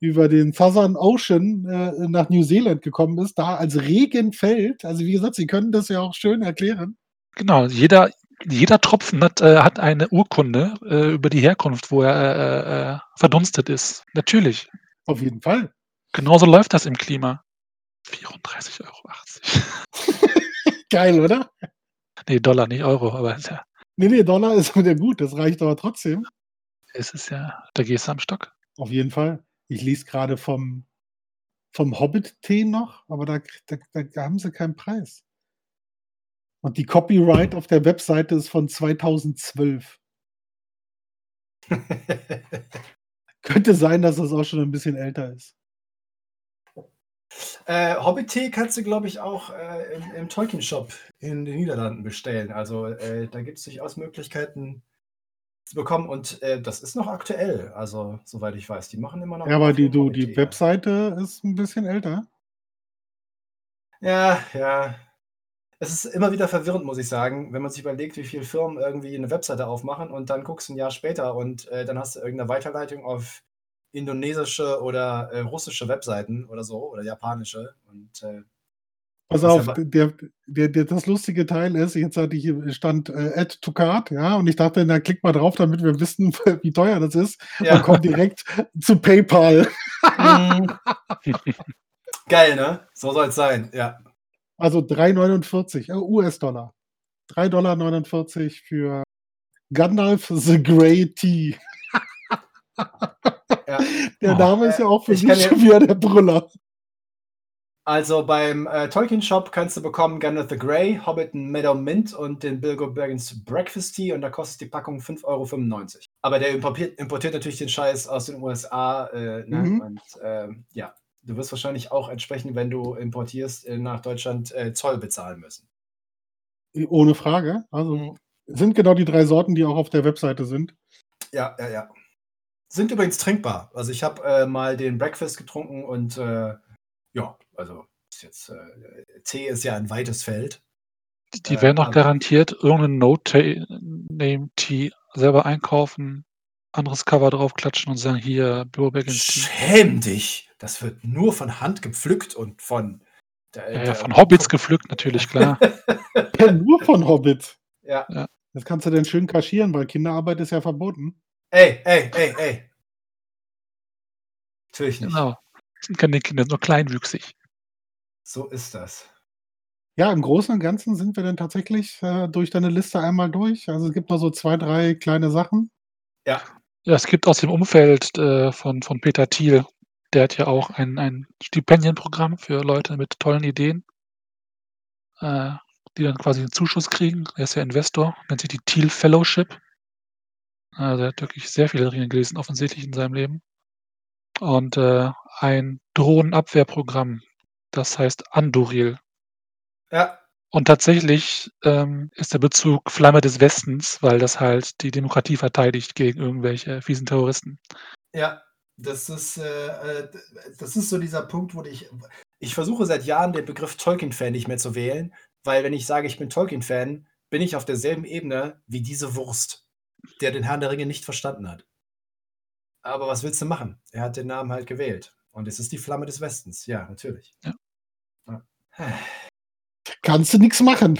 über den Southern Ocean äh, nach New Zealand gekommen ist, da als Regen fällt. Also wie gesagt, Sie können das ja auch schön erklären. Genau, jeder, jeder Tropfen hat, äh, hat eine Urkunde äh, über die Herkunft, wo er äh, äh, verdunstet ist. Natürlich. Auf jeden Fall. Genauso läuft das im Klima. 34,80 Euro. [laughs] Geil, oder? Nee, Dollar, nicht Euro, aber ja, Nee, nee, Dollar ist wieder gut, das reicht aber trotzdem. es ist ja, da gehst du am Stock. Auf jeden Fall. Ich lese gerade vom, vom Hobbit-Tee noch, aber da, da, da haben sie keinen Preis. Und die Copyright auf der Webseite ist von 2012. [laughs] Könnte sein, dass das auch schon ein bisschen älter ist. Äh, Hobbit-Tee kannst du, glaube ich, auch äh, im, im Tolkien-Shop in den Niederlanden bestellen. Also äh, da gibt es durchaus Möglichkeiten zu bekommen und äh, das ist noch aktuell. Also, soweit ich weiß, die machen immer noch. Ja, aber die, du, die. Webseite ist ein bisschen älter. Ja, ja. Es ist immer wieder verwirrend, muss ich sagen, wenn man sich überlegt, wie viele Firmen irgendwie eine Webseite aufmachen und dann guckst du ein Jahr später und äh, dann hast du irgendeine Weiterleitung auf indonesische oder äh, russische Webseiten oder so oder japanische. Und äh, Pass auf, aber- der, der, der, das lustige Teil ist, jetzt hatte ich hier stand äh, Add to Card, ja, und ich dachte, na klick mal drauf, damit wir wissen, [laughs] wie teuer das ist. ja. Und kommt direkt zu PayPal. Mhm. [laughs] Geil, ne? So soll es sein, ja. Also 3,49 äh, US-Dollar. 3,49 Dollar für Gandalf the Grey Tea. [laughs] ja. Der. Name ist ja auch für Ich schon wieder der Brüller. Also beim äh, Tolkien Shop kannst du bekommen Gandalf the Grey, Hobbiton Meadow Mint und den Bilbo Baggins Breakfast Tea und da kostet die Packung 5,95 Euro. Aber der importiert, importiert natürlich den Scheiß aus den USA. Äh, ne? Mhm. Und ähm, ja, du wirst wahrscheinlich auch entsprechend, wenn du importierst, äh, nach Deutschland äh, Zoll bezahlen müssen. Ohne Frage. Also Mhm. sind genau die drei Sorten, die auch auf der Webseite sind. Ja, ja, ja. Sind übrigens trinkbar. Also ich habe äh, mal den Breakfast getrunken und äh, ja, also ist jetzt äh, Tee ist ja ein weites Feld. Die Äh, werden auch aber- garantiert irgendeinen No-Name-Tee selber einkaufen, anderes Cover draufklatschen und sagen, hier, Baggins Tee. Schäm dich! Das wird nur von Hand gepflückt und von. Der, Ja, ja, der- von Hobbits gepflückt, natürlich, klar. [laughs] Ja, nur von Hobbit. Ja. Das kannst du denn schön kaschieren, weil Kinderarbeit ist ja verboten. Ey, ey, ey, ey. Natürlich nicht. genau. Sind keine Kinder, nur kleinwüchsig. So ist das. Ja, im Großen und Ganzen sind wir dann tatsächlich äh, durch deine Liste einmal durch. Also es gibt noch so zwei, drei kleine Sachen. Ja. Ja, es gibt aus dem Umfeld äh, von, von Peter Thiel, der hat ja auch ein, ein Stipendienprogramm für Leute mit tollen Ideen, äh, die dann quasi einen Zuschuss kriegen. Er ist ja Investor, nennt sich die Thiel Fellowship. Also er hat wirklich sehr viele Dinge gelesen, offensichtlich in seinem Leben. Und äh, ein Drohnenabwehrprogramm, das heißt Anduril. Ja. Und tatsächlich ähm, ist der Bezug Flamme des Westens, weil das halt die Demokratie verteidigt gegen irgendwelche fiesen Terroristen. Ja. Das ist, äh, äh, das ist so dieser Punkt, wo ich. Ich versuche seit Jahren den Begriff Tolkien-Fan nicht mehr zu wählen, weil wenn ich sage, ich bin Tolkien-Fan, bin ich auf derselben Ebene wie diese Wurst, der den Herrn der Ringe nicht verstanden hat. Aber was willst du machen? Er hat den Namen halt gewählt. Und es ist die Flamme des Westens, ja, natürlich. Ja. Kannst du nichts machen.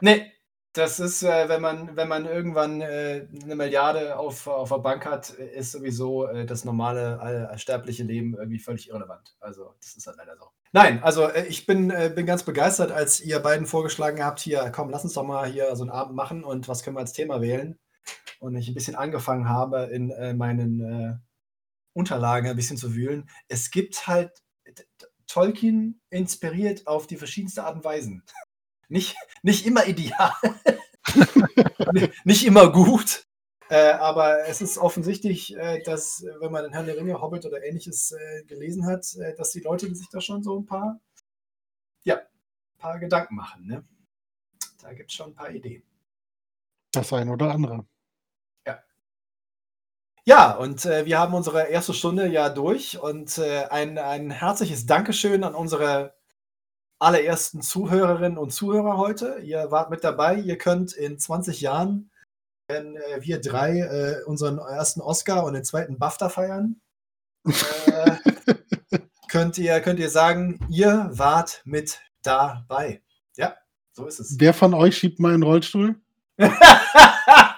Nee, das ist, äh, wenn man, wenn man irgendwann äh, eine Milliarde auf, auf der Bank hat, ist sowieso äh, das normale all- sterbliche Leben irgendwie völlig irrelevant. Also, das ist halt leider so. Nein, also ich bin, bin ganz begeistert, als ihr beiden vorgeschlagen habt, hier, komm, lass uns doch mal hier so einen Abend machen und was können wir als Thema wählen. Und ich ein bisschen angefangen habe, in äh, meinen äh, Unterlagen ein bisschen zu wühlen. Es gibt halt Tolkien inspiriert auf die verschiedensten Art und Weisen. [laughs] Nicht, nicht immer ideal, [laughs] nicht- immer gut, äh, aber es ist offensichtlich, äh, dass, äh, wenn man den Herrn der Ringe, Hobbit oder ähnliches äh, gelesen hat, äh, dass die Leute sich da schon so ein paar, ja, paar Gedanken machen. Ne? Da gibt es schon ein paar Ideen. Das eine oder andere. Ja, und äh, wir haben unsere erste Stunde ja durch und äh, ein, ein herzliches Dankeschön an unsere allerersten Zuhörerinnen und Zuhörer heute. Ihr wart mit dabei. Ihr könnt in 20 Jahren, wenn äh, wir drei äh, unseren ersten Oscar und den zweiten BAFTA feiern, äh, [laughs] könnt, ihr, könnt ihr sagen, ihr wart mit dabei. Ja, so ist es. Wer von euch schiebt mal einen Rollstuhl? [laughs]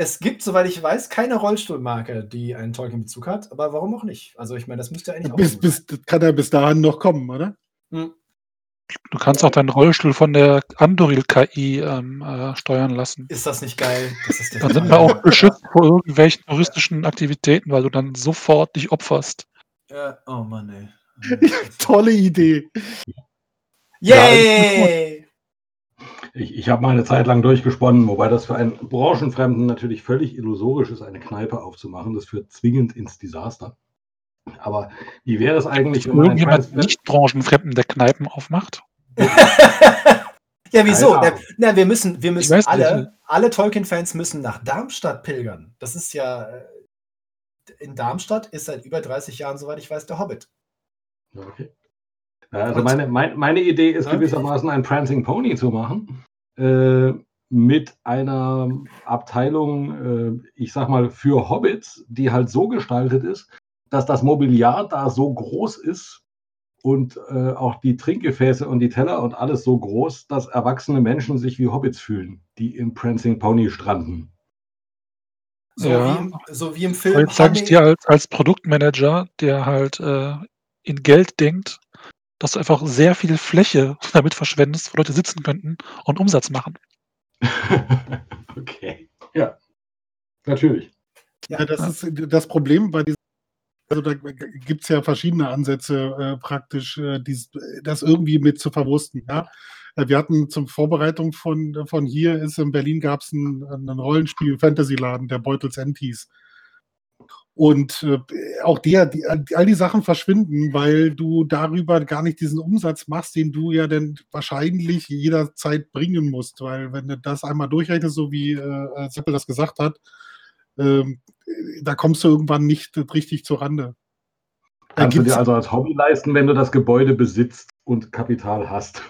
es gibt, soweit ich weiß, keine Rollstuhlmarke, die einen Tolkien-Bezug hat, aber warum auch nicht? Also ich meine, das müsste eigentlich auch Bis, gut bis, das kann er bis dahin noch kommen, oder? Hm. Du kannst auch deinen Rollstuhl von der Andoril-KI ähm, äh, steuern lassen. Ist das nicht geil? Das ist der Dann sind wir auch geschützt vor irgendwelchen touristischen Aktivitäten, weil du dann sofort dich opferst. Ja, oh Mann, ey. [laughs] Tolle Idee. Yay! Ich, ich habe mal eine Zeit lang durchgesponnen, wobei das für einen Branchenfremden natürlich völlig illusorisch ist, eine Kneipe aufzumachen. Das führt zwingend ins Desaster. Aber wie wäre es eigentlich, wenn man Irgendjemand nicht branchenfremden, der Kneipen aufmacht? [laughs] ja, wieso? Na, wir müssen, wir müssen nicht. alle, alle Tolkien-Fans müssen nach Darmstadt pilgern. Das ist ja, äh, in Darmstadt ist seit über 30 Jahren, soweit ich weiß, der Hobbit. Ja, Okay. Ja, Also meine, mein, meine Idee ist Okay. gewissermaßen ein Prancing Pony zu machen. Äh, mit einer Abteilung, äh, ich sag mal, für Hobbits, die halt so gestaltet ist, dass das Mobiliar da so groß ist und äh, auch die Trinkgefäße und die Teller und alles so groß, dass erwachsene Menschen sich wie Hobbits fühlen, die im Prancing Pony stranden. So, Ja. wie, im, so wie im Aber Film. jetzt sage ich dir als, als Produktmanager, der halt äh, in Geld denkt, dass du einfach sehr viel Fläche [laughs] damit verschwendest, wo Leute sitzen könnten und Umsatz machen. [laughs] okay. Ja, natürlich. Ja, das ist das Problem bei diesem. Also da gibt es ja verschiedene Ansätze äh, praktisch, äh, dies, das irgendwie mit zu verwursten. Ja? Äh, Wir hatten zum Vorbereitung von, von hier ist in Berlin gab es einen, einen Rollenspiel-Fantasy-Laden, der Beutels End hieß. Und äh, auch der, die, all die Sachen verschwinden, weil du darüber gar nicht diesen Umsatz machst, den du ja dann wahrscheinlich jederzeit bringen musst. Weil wenn du das einmal durchrechnest, so wie äh, Seppel das gesagt hat, ähm, da kommst du irgendwann nicht richtig zur Rande. Da Kannst du dir also als Hobby leisten, wenn du das Gebäude besitzt und Kapital hast.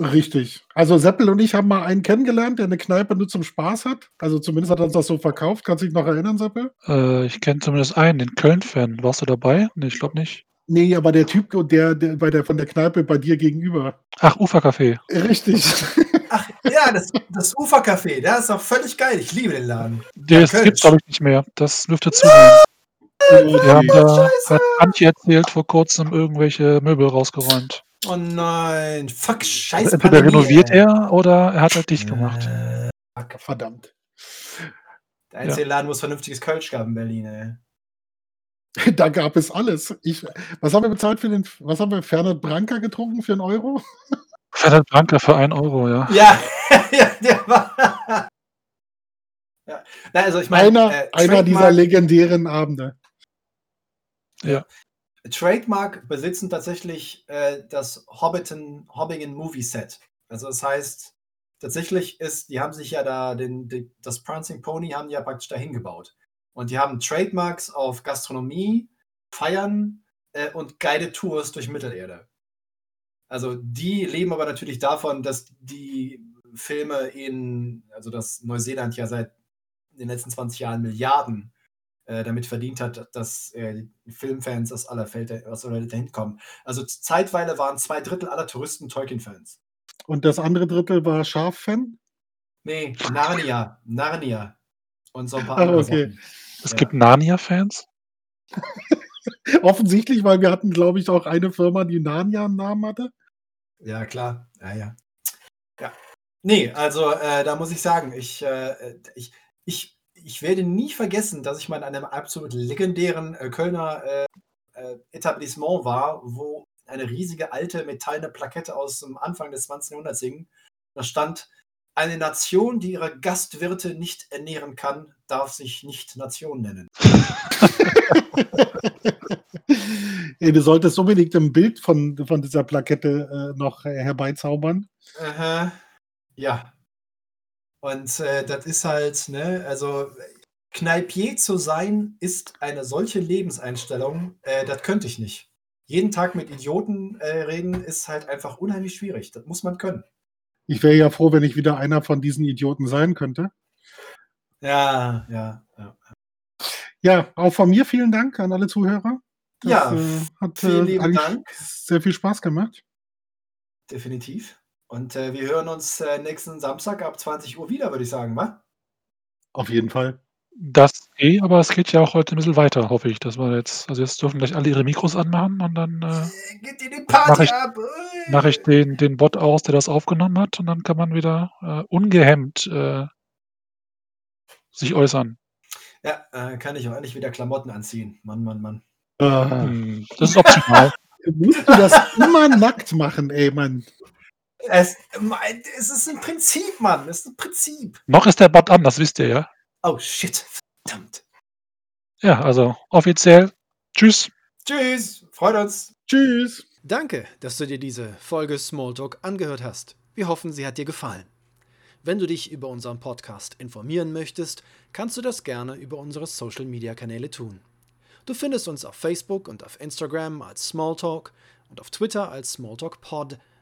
Richtig. Also Seppel und ich haben mal einen kennengelernt, der eine Kneipe nur zum Spaß hat. Also zumindest hat er uns das so verkauft. Kannst du dich noch erinnern, Seppel? Äh, ich kenne zumindest einen, den Köln-Fan. Warst du dabei? Nee, ich glaube nicht. Nee, aber der Typ, der, der, bei der von der Kneipe bei dir gegenüber. Ach, Ufercafé. Richtig. [laughs] Ach ja, das, das Ufercafé, der ist doch völlig geil. Ich liebe den Laden. Das Kölsch. gibt's, glaube ich, nicht mehr. Das dürfte zugehen. [laughs] Wir haben da, Scheiße. hat Antje erzählt, vor kurzem irgendwelche Möbel rausgeräumt. Oh nein, fuck, scheiße. Entweder Pandemie, renoviert ey. er oder er hat halt dicht gemacht. Äh, fuck. Verdammt. Der einzige Laden, wo es vernünftiges Kölsch gab in Berlin, ey. [laughs] Da gab es alles. Ich, was haben wir bezahlt für den, was haben wir, Fernand Branca getrunken für einen Euro? [laughs] Ferdinand Branca für 1 Euro, ja. Ja, [laughs] ja, der war. ja. Na, also ich meine, Einer, äh, einer dieser legendären Abende. Trademark besitzen tatsächlich äh, das Hobbiton, Hobbingen Movie Set. Also das heißt, tatsächlich ist, die haben sich ja da, den, den, das Prancing Pony haben die ja praktisch dahin gebaut. Und die haben Trademarks auf Gastronomie, Feiern äh, und Guided Tours durch Mittelerde. Also die leben aber natürlich davon, dass die Filme in, also dass Neuseeland ja seit den letzten 20 Jahren Milliarden äh, damit verdient hat, dass äh, die Filmfans aus aller Welt, aus aller Welt dahin kommen. Also zeitweile waren zwei Drittel aller Touristen Tolkien-Fans. Und das andere Drittel war Schaf-Fan? Nee, Narnia. Narnia. Und so ein paar Ah, andere okay. Sachen. Es Ja. gibt Narnia-Fans? [laughs] Offensichtlich, weil wir hatten, glaube ich, auch eine Firma, die Narnia einen Namen hatte. Ja, klar. Ja, ja. Ja. Nee, also äh, da muss ich sagen, ich, äh, ich, ich, ich werde nie vergessen, dass ich mal in einem absolut legendären äh, Kölner äh, äh, Etablissement war, wo eine riesige alte metallene Plakette aus dem Anfang des 20. Jahrhunderts hing. Da stand, eine Nation, die ihre Gastwirte nicht ernähren kann, darf sich nicht Nation nennen. [laughs] Ey, du solltest unbedingt ein Bild von, von dieser Plakette äh, noch herbeizaubern. Ja. Und äh, das ist halt, ne, also Kneipier zu sein, ist eine solche Lebenseinstellung, äh, das könnte ich nicht. Jeden Tag mit Idioten äh, reden ist halt einfach unheimlich schwierig. Das muss man können. Ich wäre ja froh, wenn ich wieder einer von diesen Idioten sein könnte. Ja, ja, ja. Ja, auch von mir vielen Dank an alle Zuhörer. Das, Ja, äh, hat vielen äh, lieben Dank. sehr viel Spaß gemacht. Definitiv. Und äh, wir hören uns äh, nächsten Samstag ab 20 Uhr wieder, würde ich sagen, wa? Auf jeden Fall. Das eh, aber es geht ja auch heute ein bisschen weiter, hoffe ich. Das war jetzt, also jetzt dürfen gleich alle ihre Mikros anmachen und dann äh, Äh, die Party Mach ich- mache ich den, den Bot aus, der das aufgenommen hat und dann kann man wieder äh, ungehemmt äh, sich äußern. Ja, äh, kann ich auch endlich wieder Klamotten anziehen. Mann, Mann, Mann. Äh, Hm, Das ist optional. [laughs] musst du das immer nackt machen, ey, Mann. Es, es ist ein Prinzip, Mann. Es ist ein Prinzip. Noch ist der Bot an, das wisst ihr ja. Oh, shit. Verdammt. Ja, also offiziell. Tschüss. Tschüss. Freut uns. Tschüss. Danke, dass du dir diese Folge Smalltalk angehört hast. Wir hoffen, sie hat dir gefallen. Wenn du dich über unseren Podcast informieren möchtest, kannst du das gerne über unsere Social Media Kanäle tun. Du findest uns auf Facebook und auf Instagram als Smalltalk und auf Twitter als Smalltalk Pod